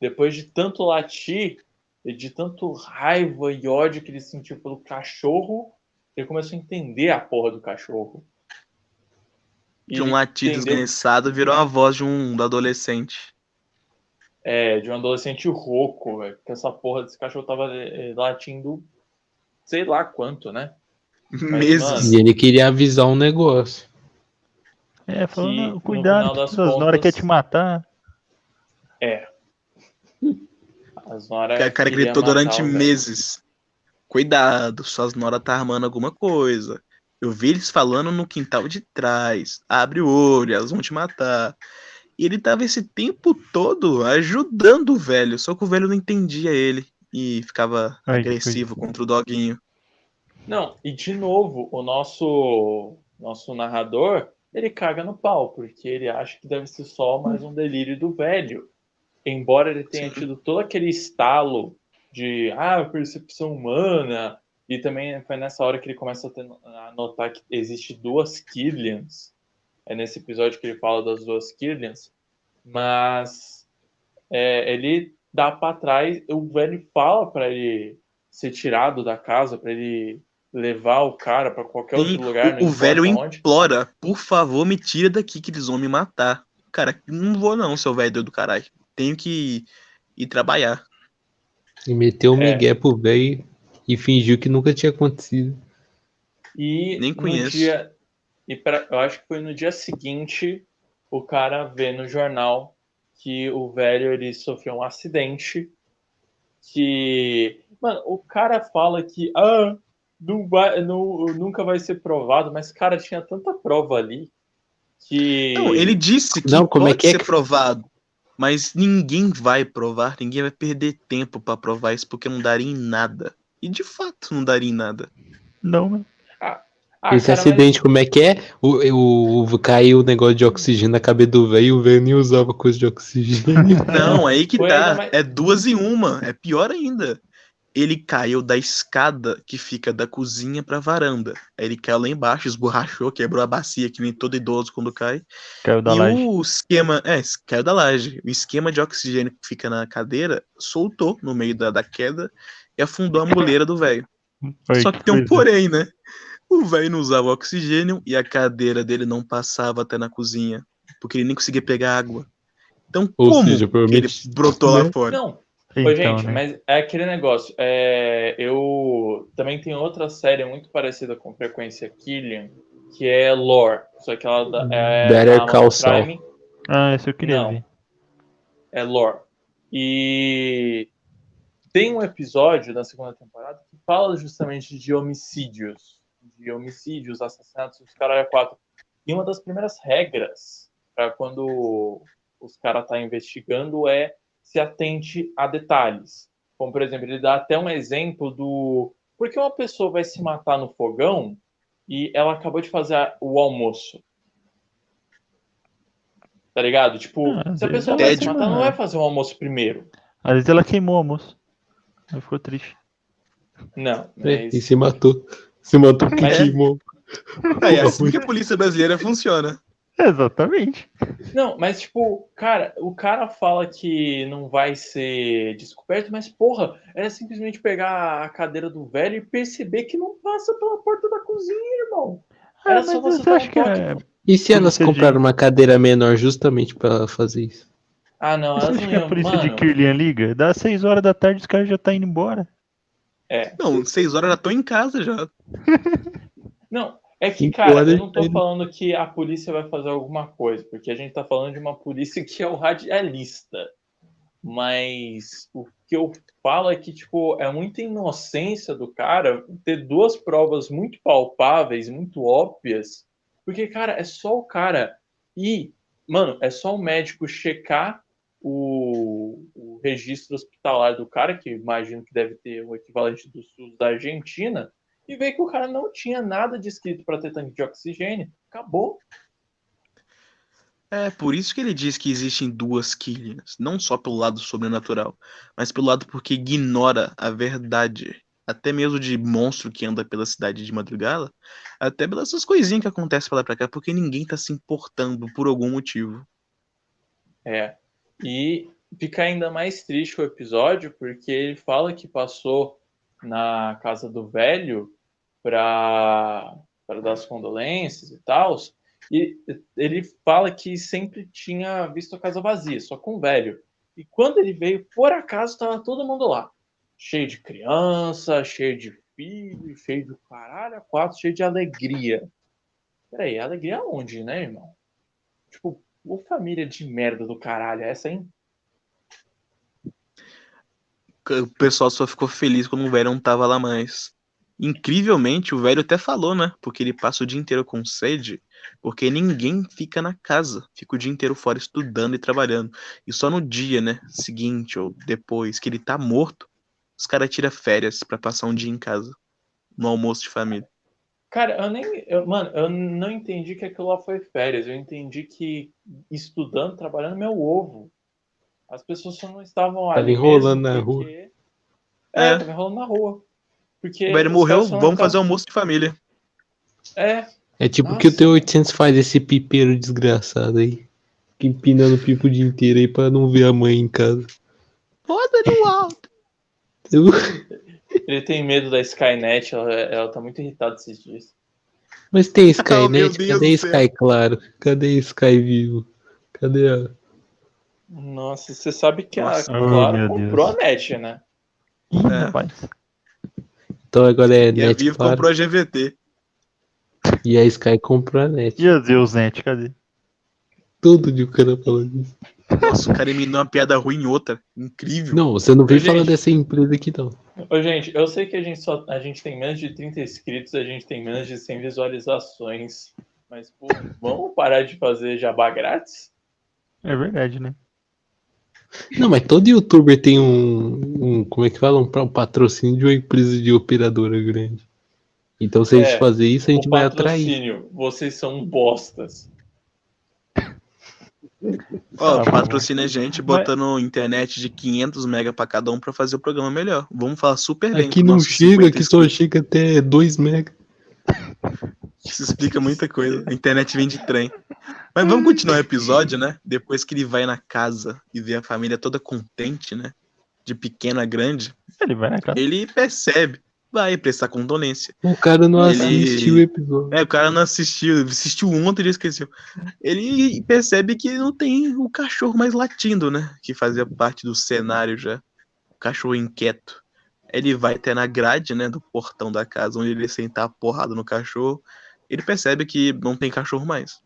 depois de tanto latir, e de tanto raiva e ódio que ele sentiu pelo cachorro, ele começou a entender a porra do cachorro. De um latido entendeu- desgraçado virou a voz de um do adolescente. É, de um adolescente rouco, velho. Que essa porra desse cachorro tava eh, latindo sei lá quanto, né? Meses. mano, E ele queria avisar um negócio. É, falando, Que, "Não, no cuidado, que Nora quer te matar. As Nora Que a cara gritou durante meses. Cuidado, suas noras tá armando alguma coisa. Eu vi eles falando no quintal de trás. Abre o olho, elas vão te matar. E ele tava esse tempo todo ajudando o velho, só que o velho não entendia ele e ficava Ai, agressivo coisa. contra o doguinho. Não, e de novo, o nosso nosso narrador, ele caga no pau, porque ele acha que deve ser só mais um delírio do velho. Embora ele tenha tido todo aquele estalo de ah, percepção humana, e também foi nessa hora que ele começa a, ter- a notar que existe duas Killians. É nesse episódio que ele fala das duas Killians. Mas é, ele dá pra trás, o velho fala pra ele ser tirado da casa, pra ele levar o cara pra qualquer Sim, outro lugar. o, o velho onde. implora, por favor, me tira daqui que eles vão me matar. Cara, não vou não, seu velho doido do caralho. Tenho que ir trabalhar. E meteu o É. migué pro velho e fingiu que nunca tinha acontecido. E Nem conheço. dia. E pra, eu acho que foi no dia seguinte o cara vê no jornal que o velho ele sofreu um acidente. Que. Mano, o cara fala que. Ah, não vai, não, nunca vai ser provado, mas, cara, tinha tanta prova ali que. Não, ele disse que Não, como é pode que é ser que- provado, mas ninguém vai provar, ninguém vai perder tempo pra provar isso porque não daria em nada. E de fato não daria em nada. Não, né? Ah, Esse cara, mas- acidente, como é que é? O, o, o- caiu o negócio de oxigênio na cabeça do velho e o velho nem usava coisa de oxigênio. Não, aí que Foi tá. ainda mais- É duas em uma. É pior ainda. Ele caiu da escada que fica da cozinha pra varanda. Aí ele caiu lá embaixo, esborrachou, quebrou a bacia, que nem todo idoso quando cai. Caiu da e laje. o esquema. É, caiu da laje. O esquema de oxigênio que fica na cadeira soltou no meio da, da queda e afundou a muleira do velho. Só que tem um porém, né? O velho não usava oxigênio e a cadeira dele não passava até na cozinha, porque ele nem conseguia pegar água. Então, Ou como seja, que ele brotou lá né? fora? Não, Então, Ô, gente, né? mas é aquele negócio. é, eu também tenho outra série muito parecida com frequência Killian, que é Lore. Só que ela da- é Better Call Saul. Ah, esse eu queria Não. ver. é Lore. E tem um episódio da segunda temporada que fala justamente de homicídios. De homicídios, assassinatos, os caras é quatro. E uma das primeiras regras para quando os caras estão investigando é se atente a detalhes. Como, por exemplo, ele dá até um exemplo do por que uma pessoa vai se matar no fogão e ela acabou de fazer o almoço. Tá ligado? Tipo, Ah, se a pessoa vai é se matar, não vai fazer o almoço primeiro. Às vezes ela queimou o almoço. Aí ficou triste. Não, É, mas... e se matou. Se matou porque Mas- queimou. É, é assim [LAUGHS] que a polícia brasileira funciona. [LAUGHS] Exatamente. Não, mas tipo, cara, o cara fala que não vai ser descoberto, mas porra, era simplesmente pegar a cadeira do velho e perceber que não passa pela porta da cozinha, irmão. Ah, Era mas só você acha que é... E se elas compraram uma cadeira menor justamente pra fazer isso? Ah, não, Você elas acha não que a iam, polícia mano. de Kirlian liga? Dá 6 horas da tarde os caras já tá indo embora. É. Não, seis horas eu já tô em casa já. Não, é que, cara, eu não tô falando que a polícia vai fazer alguma coisa, porque a gente tá falando de uma polícia [LAUGHS] que é o radialista. Mas o que eu falo é que, tipo, é muita inocência do cara ter duas provas muito palpáveis, muito óbvias, porque, cara, é só o cara ir. Mano, é só o médico checar o, o registro hospitalar do cara, que imagino que deve ter o equivalente do SUS da Argentina, e ver que o cara não tinha nada de escrito para ter tanque de oxigênio. Acabou. É por isso que ele diz que existem duas Killians, não só pelo lado sobrenatural, mas pelo lado porque ignora a verdade, até mesmo de monstro que anda pela cidade de madrugada, até pelas essas coisinhas que acontecem pra lá pra cá, porque ninguém tá se importando por algum motivo. É. E fica ainda mais triste o episódio, porque ele fala que passou na casa do velho para dar as condolências e tal. E ele fala que sempre tinha visto a casa vazia, só com o velho. E quando ele veio, por acaso, estava todo mundo lá. Cheio de criança, cheio de filho, cheio de caralho, quatro, cheio de alegria. Peraí, alegria onde, né, irmão? Tipo, ô família de merda do caralho, é essa, hein? O pessoal só ficou feliz quando o velho não tava lá mais. Incrivelmente, o velho até falou, né? Porque ele passa o dia inteiro com sede, porque ninguém fica na casa, fica o dia inteiro fora estudando e trabalhando. E só no dia, né, seguinte ou depois que ele tá morto, os caras tiram férias para passar um dia em casa, no almoço de família. Cara, eu nem. Eu, mano, eu não entendi que aquilo lá foi férias. Eu entendi que estudando, trabalhando, meu ovo. As pessoas só não estavam ali. Tava enrolando na rua. É, é, tava enrolando na rua. Porque o velho morreu, vamos fazer almoço de família. É. É tipo o que o T800 faz, esse pipeiro desgraçado aí. Fica empinando pipo o dia inteiro aí pra não ver a mãe em casa. Roda no alto. Ele tem medo da Skynet, ela, ela tá muito irritada esses dias. Mas tem [LAUGHS] Skynet, oh, cadê Sky claro? Cadê Sky vivo? Cadê a. Nossa, você sabe que Nossa. a Claro oh, comprou Deus. a net, né? É. Então agora é e net. A Vivo claro. comprou a GVT. E a Sky comprou a net. Meu Deus, net, cadê? Tudo de o cara falando isso. Nossa, o cara eminou uma piada ruim em outra. Incrível. Não, você não veio falando dessa empresa aqui, não. Ô, gente, eu sei que a gente só a gente tem menos de 30 inscritos, a gente tem menos de 100 visualizações. Mas, pô, vamos parar de fazer jabá grátis? É verdade, né? Não, mas todo youtuber tem um, um como é que fala? Um, um, patrocínio de uma empresa de operadora grande. Então, se a gente é, fazer isso, a gente vai atrair. Vocês são bostas. Ó, oh, patrocina a gente botando Mas... internet de 500 mega pra cada um pra fazer o programa melhor. Vamos falar super bem. Aqui não chega, aqui só chega até 2 mega. Isso explica muita coisa. A internet vem de trem. Mas vamos continuar o episódio, né? Depois que ele vai na casa e vê a família toda contente, né? De pequeno a grande. Ele vai na casa. Ele percebe vai prestar condolência. O cara não ele... assistiu o episódio. É, o cara não assistiu, assistiu ontem e esqueceu. Ele percebe que não tem o cachorro mais latindo, né? Que fazia parte do cenário já. O cachorro inquieto. Ele vai até na grade, né, do portão da casa, onde ele sentar a porrada no cachorro. Ele percebe que não tem cachorro mais.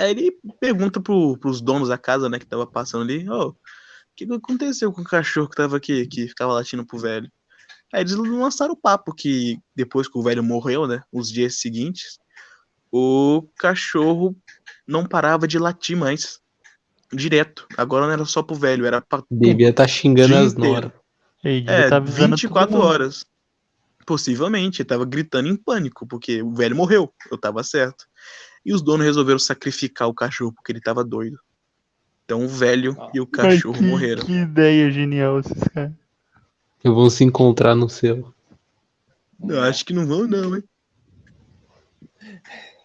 Aí ele pergunta pro, pros donos da casa, né, que tava passando ali, ô, oh, o que aconteceu com o cachorro que tava aqui, que ficava latindo pro velho? Aí eles lançaram o papo que depois que o velho morreu, né? Os dias seguintes, o cachorro não parava de latir mais. Direto. Agora não era só pro velho, era pra. Devia tá xingando as noras. É, tá 24 horas. Possivelmente, ele tava gritando em pânico, porque o velho morreu. Eu tava certo. E os donos resolveram sacrificar o cachorro porque ele tava doido. Então o velho ah. e o cachorro que, morreram. Que ideia genial esses caras. Eu vou se encontrar no céu. Eu acho que não vão, não, hein?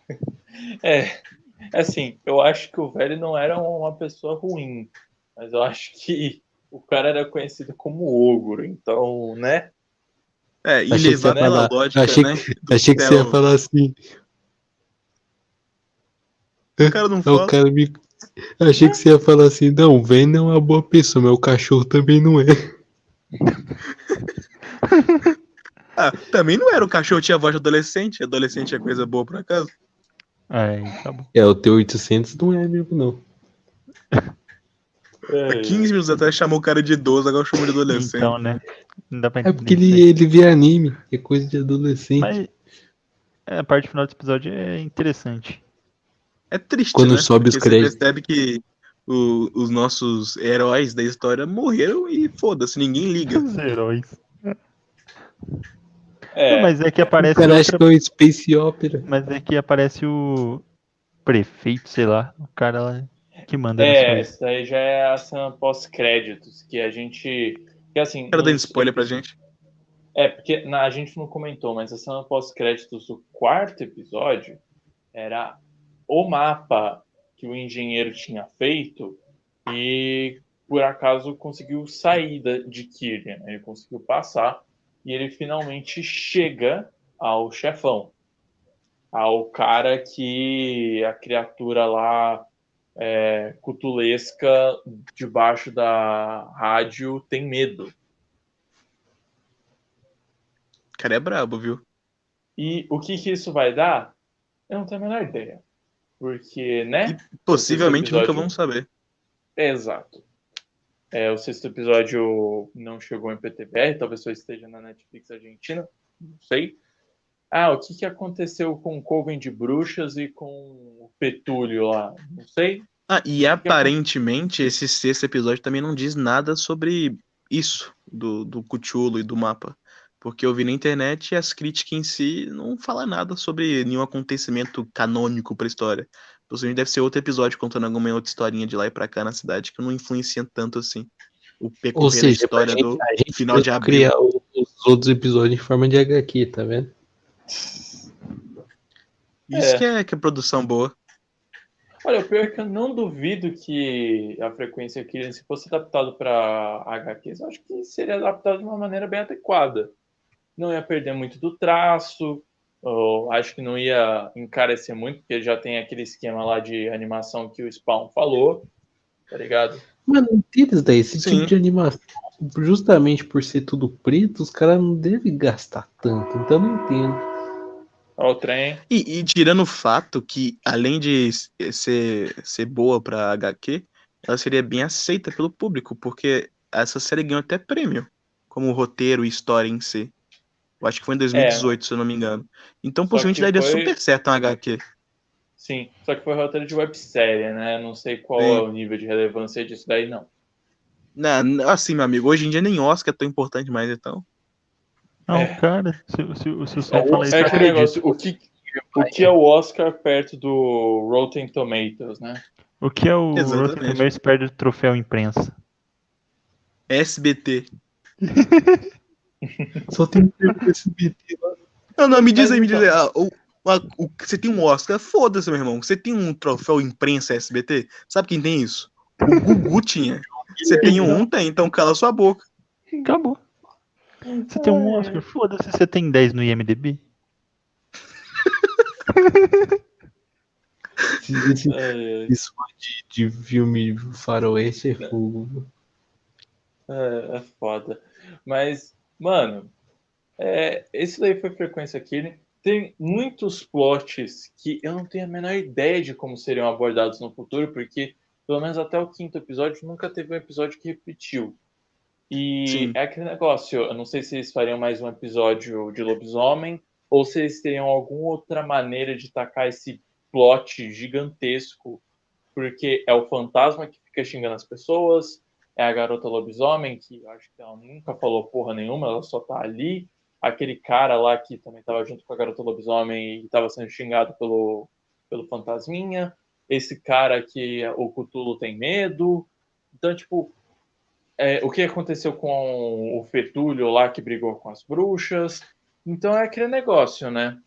[LAUGHS] É, assim, eu acho que o velho não era uma pessoa ruim, mas eu acho que o cara era conhecido como ogro, então, né? É, e levar pela lógica, achei, né? Achei que você ia falar assim. O cara não [LAUGHS] fala. O cara me... Achei que você ia falar assim, não, o velho não é uma boa pessoa, mas o cachorro também não é. [LAUGHS] ah, também não era o cachorro tinha voz de adolescente. Adolescente é coisa boa por acaso. É, tá bom. É, o T800 não é mesmo, não. É, 15 minutos atrás chamou o cara de idoso, agora chamou de adolescente. Então, né? Não dá pra é porque ele, ele vê anime, é coisa de adolescente. Mas a parte final do episódio é interessante. É triste, Quando né? sobe porque os créditos. Você percebe que o, os nossos heróis da história morreram e foda-se, ninguém liga. Os heróis. É. Não, mas é que aparece. Parece outra... que é o Space Opera. Mas é que aparece o prefeito, sei lá, o cara lá que manda. É, isso aí já é a cena pós-créditos, que a gente. Que assim. Quero dando spoiler pra gente. É, porque na, a gente não comentou, mas a cena pós-créditos do quarto episódio era o mapa que o engenheiro tinha feito e por acaso conseguiu sair de Kirlian. Ele conseguiu passar e ele finalmente chega ao chefão, ao cara que a criatura lá é, cutulesca debaixo da rádio tem medo. O cara é brabo, viu? E o que, que isso vai dar? Eu não tenho a menor ideia. Porque, né? Possivelmente episódio- nunca vamos saber. Exato. É, o sexto episódio não chegou em PTBR, talvez só esteja na Netflix Argentina, não sei. Ah, o que, que aconteceu com o Coven de Bruxas e com o Petúlio lá? Não sei. Ah, e aparentemente esse sexto episódio também não diz nada sobre isso do, do Cthulhu e do mapa. Porque eu vi na internet e as críticas em si não falam nada sobre nenhum acontecimento canônico pra história. Possivelmente deve ser outro episódio contando alguma outra historinha de lá e pra cá na cidade que não influencia tanto assim. O percorrer da seja, história gente, do. a gente final de vai abril. criar os outros episódios em forma de HQ, tá vendo? Isso É. que, é, que é produção boa. Olha, o pior é que eu não duvido que a frequência aqui, se fosse adaptado para HQs, eu acho que seria adaptado de uma maneira bem adequada. Não ia perder muito do traço, ou acho que não ia encarecer muito, porque já tem aquele esquema lá de animação que o Spawn falou, tá ligado? Mano, isso daí. Esse Sim. tipo de animação, justamente por ser tudo preto, os caras não devem gastar tanto. Então não entendo. Ó, o trem. E, e tirando o fato que, além de ser, ser boa pra HQ, ela seria bem aceita pelo público, porque essa série ganhou até prêmio, como roteiro e história em si. Eu acho que foi em 2018, se eu não me engano. Então, possivelmente que daria foi- super certo um HQ. Sim, só que foi roteiro de websérie, né? Não sei qual Sim. é o nível de relevância disso daí, não. Não, não, assim, meu amigo, hoje em dia nem Oscar é tão importante mais, então. Não, É. cara, se, se, se o Sol É, fala isso, é acredito. negócio, o que, o que é o Oscar perto do Rotten Tomatoes, né? O que é o Exatamente. Rotten Tomatoes perde o troféu imprensa? SBT. [LAUGHS] Só tem um SBT lá. Não, não, me diz aí, me diz então- aí. ah, o, a- o- você tem um Oscar? Foda-se, meu irmão. Você tem um troféu imprensa SBT? Sabe quem tem isso? O Gugu tinha. [LAUGHS] Você tem um, tem, então cala sua boca. Acabou. Você tem um Oscar, foda-se, você tem 10 no IMDB. [LAUGHS] Esse, esse, É, isso de, de filme faroeste é fogo. é, é foda. Mas, mano, é, esse daí foi frequência Killing. Tem muitos plots que eu não tenho a menor ideia de como seriam abordados no futuro, porque, pelo menos até o quinto episódio, nunca teve um episódio que repetiu. E Sim. é aquele negócio, eu não sei se eles fariam mais um episódio de lobisomem, ou se eles teriam alguma outra maneira de tacar esse plot gigantesco, porque é o fantasma que fica xingando as pessoas, é a garota lobisomem, que eu acho que ela nunca falou porra nenhuma, ela só tá ali. Aquele cara lá que também tava junto com a garota lobisomem e tava sendo xingado pelo, pelo fantasminha. Esse cara que o Cthulhu tem medo. Então, tipo, é, o que aconteceu com o Fetúlio lá que brigou com as bruxas. Então é aquele negócio, né?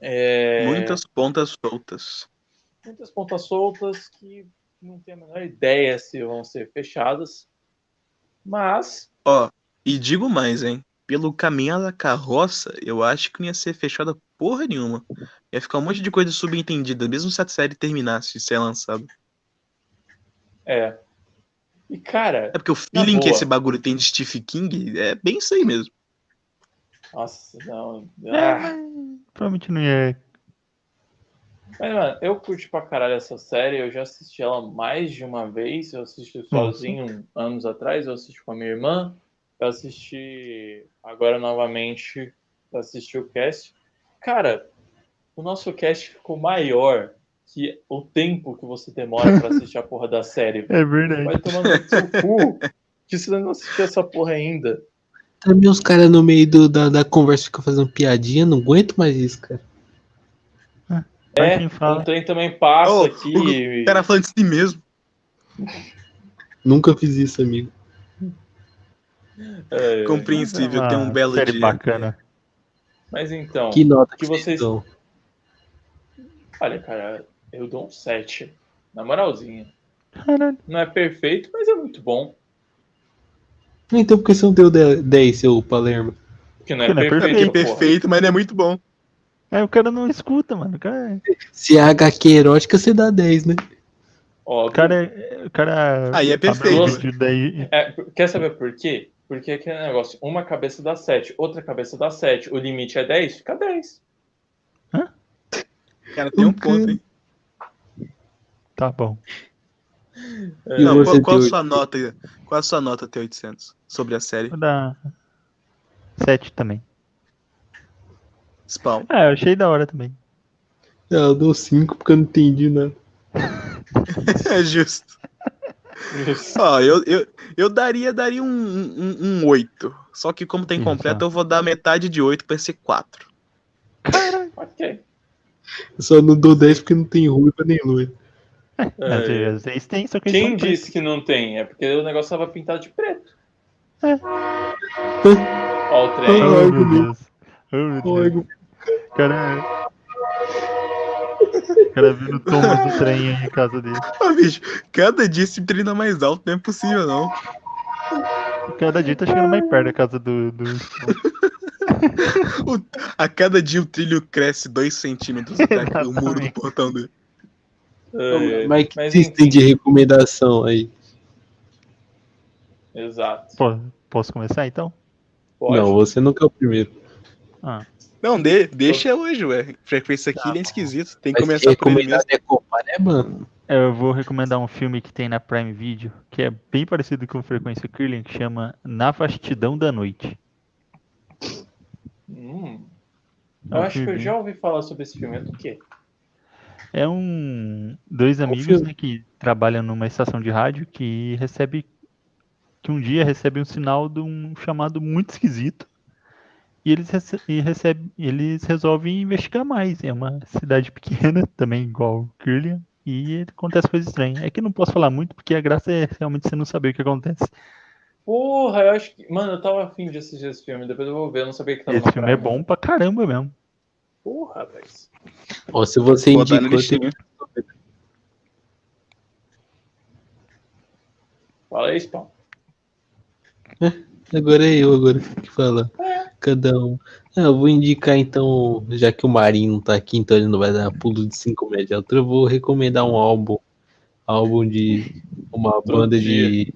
É, Muitas pontas soltas. muitas pontas soltas que não tenho a menor ideia se vão ser fechadas. Mas, Ó, e digo mais, hein? Pelo caminhar da carroça, eu acho que não ia ser fechada porra nenhuma. Ia ficar um monte de coisa subentendida, mesmo se a série terminasse de ser lançada. é. E, cara, É porque o feeling que esse bagulho tem de Stephen King é bem isso aí mesmo. nossa, não. É, Ah, mas provavelmente não ia. Mas, mano, eu curti pra caralho essa série. Eu já assisti ela mais de uma vez. Eu assisti sozinho anos atrás. Eu assisti com a minha irmã. Eu assisti agora novamente. Eu assisti o cast. Cara, o nosso cast ficou maior que o tempo que você demora pra assistir a porra da série. [LAUGHS] É verdade. Vai tomando no seu cu que você não assistiu essa porra ainda. Também os caras no meio do- da, da conversa ficam fazendo piadinha, não aguento mais isso, cara. É, quem o trem também passa Ô, aqui. O cara falando de si mesmo. Nunca fiz isso, amigo. É, [LAUGHS] Compreensível, É tem um belo série dia. bacana. Mas então, Que nota que que, vocês dão? olha, cara, eu dou um 7. Na moralzinha. Caralho. Não é perfeito, mas é muito bom. Então por que você não deu 10, seu Palermo? Porque não é Porque não é perfeito. É Perfeito, porra. perfeito, mas não é muito bom. Aí o cara não escuta, mano. O cara, Se é HQ erótica, você dá 10, né? Ó, o cara, é- o cara Aí é abre perfeito. daí- é, quer saber por quê? Porque é aquele negócio, uma cabeça dá 7, outra cabeça dá 7, o limite é 10, fica 10. Cara, tem um ponto, hein? Tá bom. E Não, qual, qual a tem sua nota? Qual a sua nota T800 sobre a série Vou dar 7 também. Spawn? Ah, eu achei da hora também. Não, eu dou 5 porque eu não entendi nada. [LAUGHS] É justo. Ó, eu, eu, eu daria, daria um, um, um 8. Só que como tem Isso, completo, ó. eu vou dar metade de 8 pra ser 4. ok. Eu só não dou 10 porque não tem ruiva nem. Às É, vezes vocês têm, só que Quem disse que não tem? É porque o negócio tava pintado de preto. É. Ó, o trem. Oh, meu Deus. Oh, meu Deus. O cara. O cara viu o Thomas do trem aí em casa dele. Ô, bicho, cada dia esse treina mais alto, não é possível, não. Cada dia tá chegando mais perto da casa do. do... [LAUGHS] O- a cada dia o trilho cresce 2 centímetros daqui, o muro do portão dele. É, Mas que mas vocês enfim. têm de recomendação aí? Exato. Pô, posso começar então? Pode. Não, você nunca é o primeiro. Ah, Não, de, deixa hoje, ué. Frequência aqui é esquisito. Tem que começar por ele mesmo. é Copar, é, mano? eu vou recomendar um filme que tem na Prime Video, que é bem parecido com Frequência Killing, que chama Na Vastidão da Noite. Hum. É Eu um acho que eu já ouvi falar sobre esse filme. É do quê? É um dois amigos filme? né, que trabalham numa estação de rádio que recebe que um dia recebe um sinal de um chamado muito esquisito e eles rece e recebe, eles resolvem investigar mais. É uma cidade pequena, [LAUGHS] também igual Kirlian, e acontece coisa estranha. É que não posso falar muito porque a graça é realmente você não saber o que acontece. Porra, eu acho que. Mano, eu tava afim de assistir esse filme. Depois eu vou ver. Eu não sabia que tava Esse filme é Prime. bom pra caramba mesmo. Porra, velho. Ó, se você Botar no indicou, tem... Fala aí, Spawn. agora é eu agora que falar. Cada um. Ah, eu vou indicar então, já que o Marinho não tá aqui, então ele não vai dar pulo de 5 metros de altura, eu vou recomendar um álbum. Álbum de uma banda de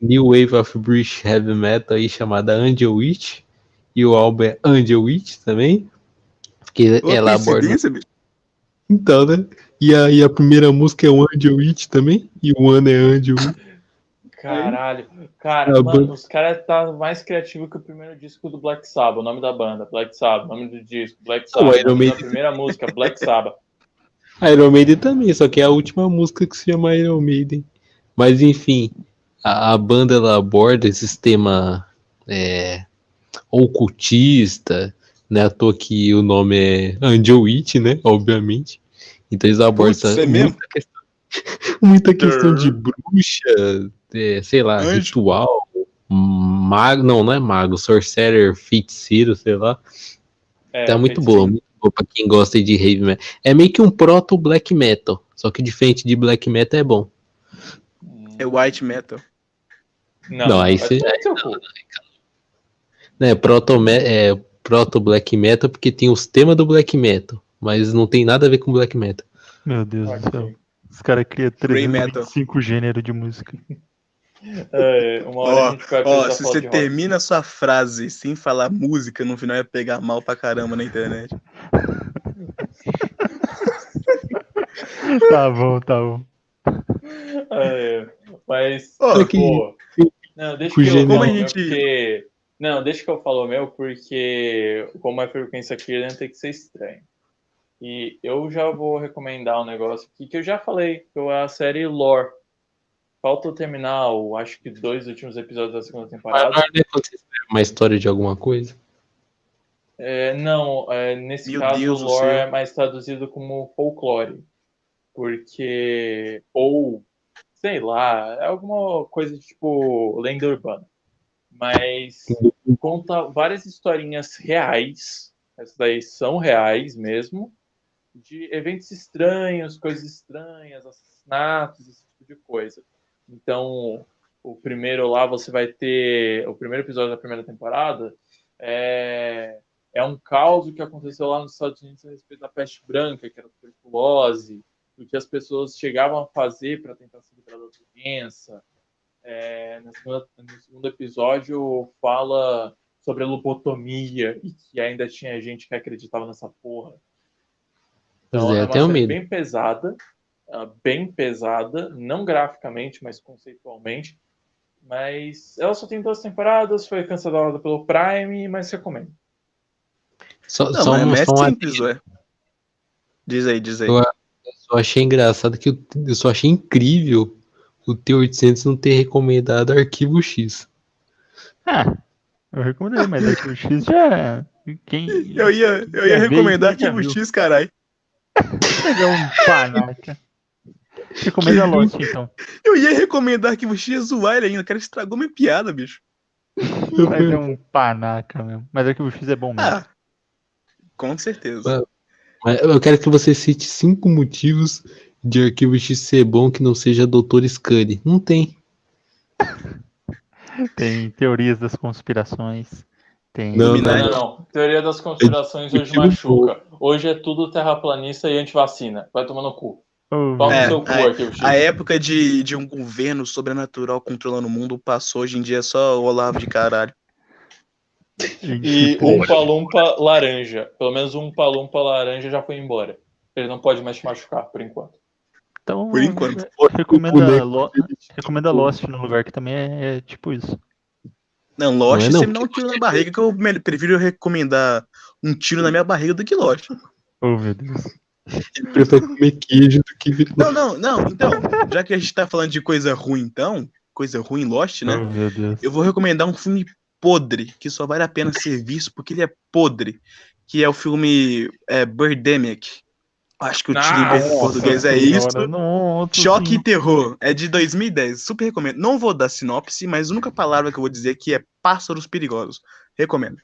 New Wave of British Heavy Metal aí chamada Angel Witch. E o álbum é Angel Witch também. Que ela aborda. Então, né? E a, e a primeira música é o Angel Witch também. E o ano é Angel Witch. Caralho. Cara, A mano, os caras tá mais criativo que o primeiro disco do Black Sabbath. O nome da banda, Black Sabbath. O nome do disco, Black o Sabbath. Iron O nome da Maiden. primeira música, Black Sabbath. [LAUGHS] Iron Maiden também, só que é a última música que se chama Iron Maiden. Mas enfim, a, a banda ela aborda esse tema é, ocultista, né? À toa que o nome é Angel Witch, né? Obviamente. Então eles abordam Putz, é muita questão, [LAUGHS] muita questão de bruxa, é, sei lá, Anjo. ritual, mago, não, não é mago, sorcerer, feiticeiro, sei lá. É, Tá muito feiticeiro. boa, muito boa pra quem gosta de heavy metal. É meio que um proto black metal, só que diferente de black metal é bom. É white metal. Não, Não, aí vai cê- tomar no seu cu. Né, proto, é, proto black metal porque tem os temas do black metal, mas não tem nada a ver com black metal. Meu Deus do Ok. céu. Os caras criam Grey metal. 325 gêneros de música. É, uma hora a Ó, gente vai se você termina a sua frase sem falar música, no final ia pegar mal pra caramba na internet. Tá bom, tá bom. É, mas, Ó, pô, não, deixa que eu não. falo Como a gente- porque... Não, deixa que eu falo o meu, porque como é frequência aqui, ele tem que ser estranho. E eu já vou recomendar um negócio aqui que eu já falei, que é a série Lore. Falta eu terminar, o, acho que dois últimos episódios da segunda temporada. não é quando você escreve uma história de alguma coisa. É, não, é, nesse Meu caso Deus do lore é mais traduzido como folclore. Porque. Ou, sei lá, é alguma coisa tipo lenda urbana. Mas conta várias historinhas reais. Essas daí são reais mesmo. De eventos estranhos, coisas estranhas, assassinatos, esse tipo de coisa. Então, o primeiro lá você vai ter. O primeiro episódio da primeira temporada é, é um caos que aconteceu lá nos Estados Unidos a respeito da peste branca, que era a tuberculose, o que as pessoas chegavam a fazer para tentar se livrar da doença. É, no, segundo, no segundo episódio fala sobre a lobotomia e que ainda tinha gente que acreditava nessa porra. Então é, é uma série medo. bem pesada, ah, bem pesada, não graficamente, mas conceitualmente. Mas ela só tem duas temporadas, foi cancelada pelo Prime, mas recomendo. Só, Não, só mas um, é só um simples, ué. Diz aí, diz aí. Eu- só achei engraçado que eu, eu só achei incrível o T800 não ter recomendado Arquivo X. Ah, eu recomendei, mas aqui o X já. Quem. Eu ia, eu ia recomendar Arquivo. X, caralho. pegar um [LAUGHS] panaca. Recomenda Lost, então. Eu ia recomendar Arquivo X e zoar ele ainda. O cara estragou minha piada, bicho. Mas é um panaca mesmo. Mas aqui o X é bom mesmo. Ah, com certeza. Eu quero que você cite cinco motivos de Arquivo X ser bom que não seja Doutor Scully. Não tem. Tem teorias das conspirações. Tem. Não, Não, não, não. Teoria das conspirações hoje machuca. Hoje é tudo terraplanista e antivacina. Vai tomar no cu. Oh, Pau É, no seu cu é, aqui, o Chico. A época de, de um governo sobrenatural controlando o mundo passou. Hoje em dia é só o Olavo de caralho. E [LAUGHS] um palumpa laranja. Pelo menos um palumpa laranja já foi embora. Ele não pode mais te machucar, por enquanto. Então, Por enquanto. recomenda, boneco Lo- recomenda Lost no lugar que também é, é tipo isso. Não, Lost Não é não, você me dá um tiro na barriga que eu prefiro recomendar um tiro na minha barriga do que Lost. Oh, meu Deus. [LAUGHS] Ele prefere comer queijo do que Não, não, não. Então, já que a gente tá falando de coisa ruim, então, coisa ruim Lost, né? Oh, meu Deus. Eu vou recomendar um filme podre, que só vale a pena ser visto porque ele é podre, que é o filme é, Birdemic. Acho que o título em português é isso. Choque e senhora. Terror. É de 2010. Super recomendo. Não vou dar sinopse, mas a única palavra que eu vou dizer aqui é pássaros perigosos. Recomendo.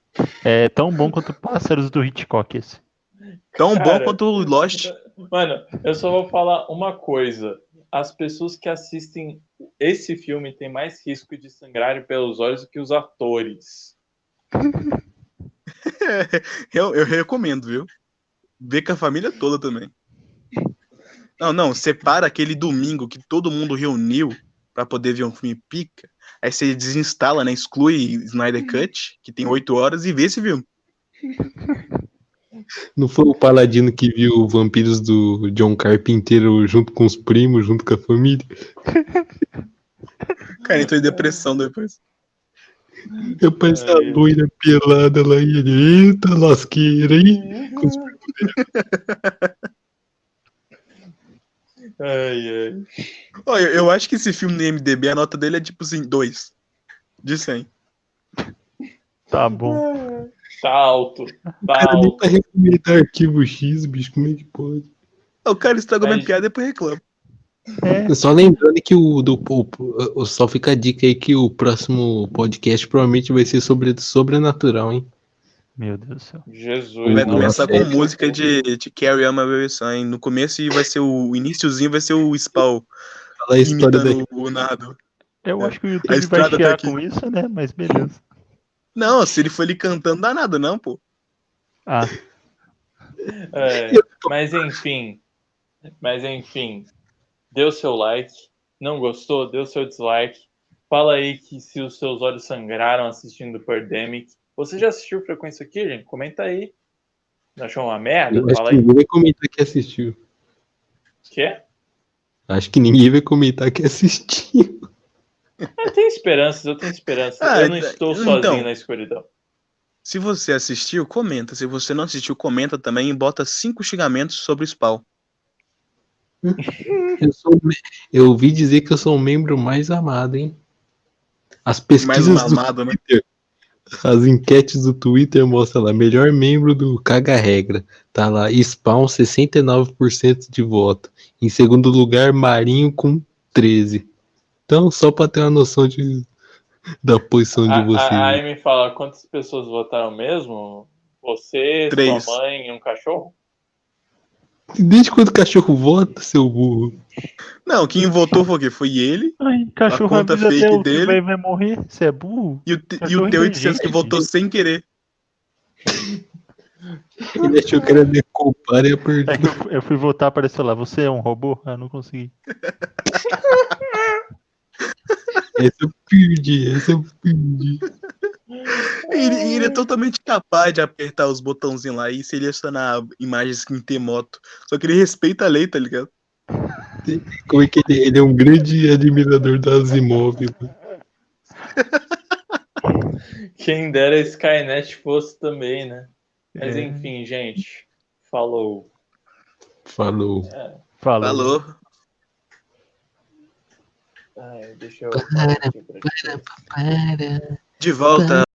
É tão bom quanto Pássaros do Hitchcock esse. Tão bom Cara, quanto o Lost. Mano, eu só vou falar uma coisa. As pessoas que assistem esse filme têm mais risco de sangrarem pelos olhos do que os atores. [LAUGHS] Eu, eu recomendo, viu? Ver com a família toda também. Não, não, separa aquele domingo que todo mundo reuniu pra poder ver um filme pica. Aí você desinstala, né? Exclui Snyder Cut, que tem oito horas, e vê esse filme. Não foi o Paladino que viu Vampiros do John Carpinteiro junto com os primos, junto com a família? [LAUGHS] Cara, entrou em depressão depois. Eu pensei a loira pelada lá e ele, eita lasqueira, hein? Com os [LAUGHS] Ai, ai. Ó, eu, acho que esse filme no IMDB, a nota dele é tipo assim, dois De 100. Tá bom. Alto. Tá cara nem alto. pra recomendar arquivo X, bicho, como é que pode? O cara estragou minha Mas- piada e depois reclama. É, Só lembrando que o, do, o, o- só fica a dica aí que o próximo podcast provavelmente vai ser sobre sobrenatural, hein? meu Deus do céu. Jesus. Vai começar com é- música de, de Carrie Way Son. No começo e vai ser o, o iniciozinho vai ser o Spawn Fala a história da imitando o Nardo. Eu É. acho que o YouTube vai estrada tá com isso, né? Mas beleza. Não, se ele for ali cantando, dá nada, não, pô. Ah, É, mas enfim. Mas enfim. Deu seu like. Não gostou? Deu seu dislike. Fala aí que se os seus olhos sangraram assistindo Pandemic. Você já assistiu Frequência aqui, gente? Comenta aí. Achou uma merda? Eu acho Fala que aí. ninguém vai comentar que assistiu. Quer? Acho que ninguém vai comentar que assistiu. Eu tenho esperanças, eu tenho esperanças. Ah, eu não então- estou sozinho então. na escuridão. Se você assistiu, comenta. Se você não assistiu, comenta também e bota cinco xingamentos sobre o Spawn. [LAUGHS] Eu, sou, eu ouvi dizer que eu sou o membro mais amado, hein? As Mais pesquisas do né? Twitter, as enquetes do Twitter mostram lá, melhor membro do Caga Regra. Tá lá, Spawn 69% de voto. Em segundo lugar, Marinho com 13. Então, só pra ter uma noção de, da posição A, de vocês. a, a Amy fala quantas pessoas votaram mesmo? Você, Três. sua mãe e um cachorro? Desde quando o cachorro vota, seu burro? Não, quem votou foi o quê? Foi ele Ai, cachorro conta avisa fake até o que dele. vai, vai morrer. Você é burro? e o, e o T800 que inteligente. votou sem querer. [LAUGHS] Ele achou que era decupar e apertou. É que eu, eu fui votar, apareceu lá. Você é um robô? Ah, não consegui. [LAUGHS] Essa eu perdi, essa eu perdi. Ele, ele é totalmente capaz de apertar os botãozinhos lá e selecionar imagens em T-Moto. Só que ele respeita a lei, tá ligado? Como é que ele, ele é um grande admirador das imóveis. Quem dera Skynet fosse também, né? Mas É. enfim, gente. Falou. Falou. Falou. Falou. Ai, deixa eu. parar aqui pra ti. De volta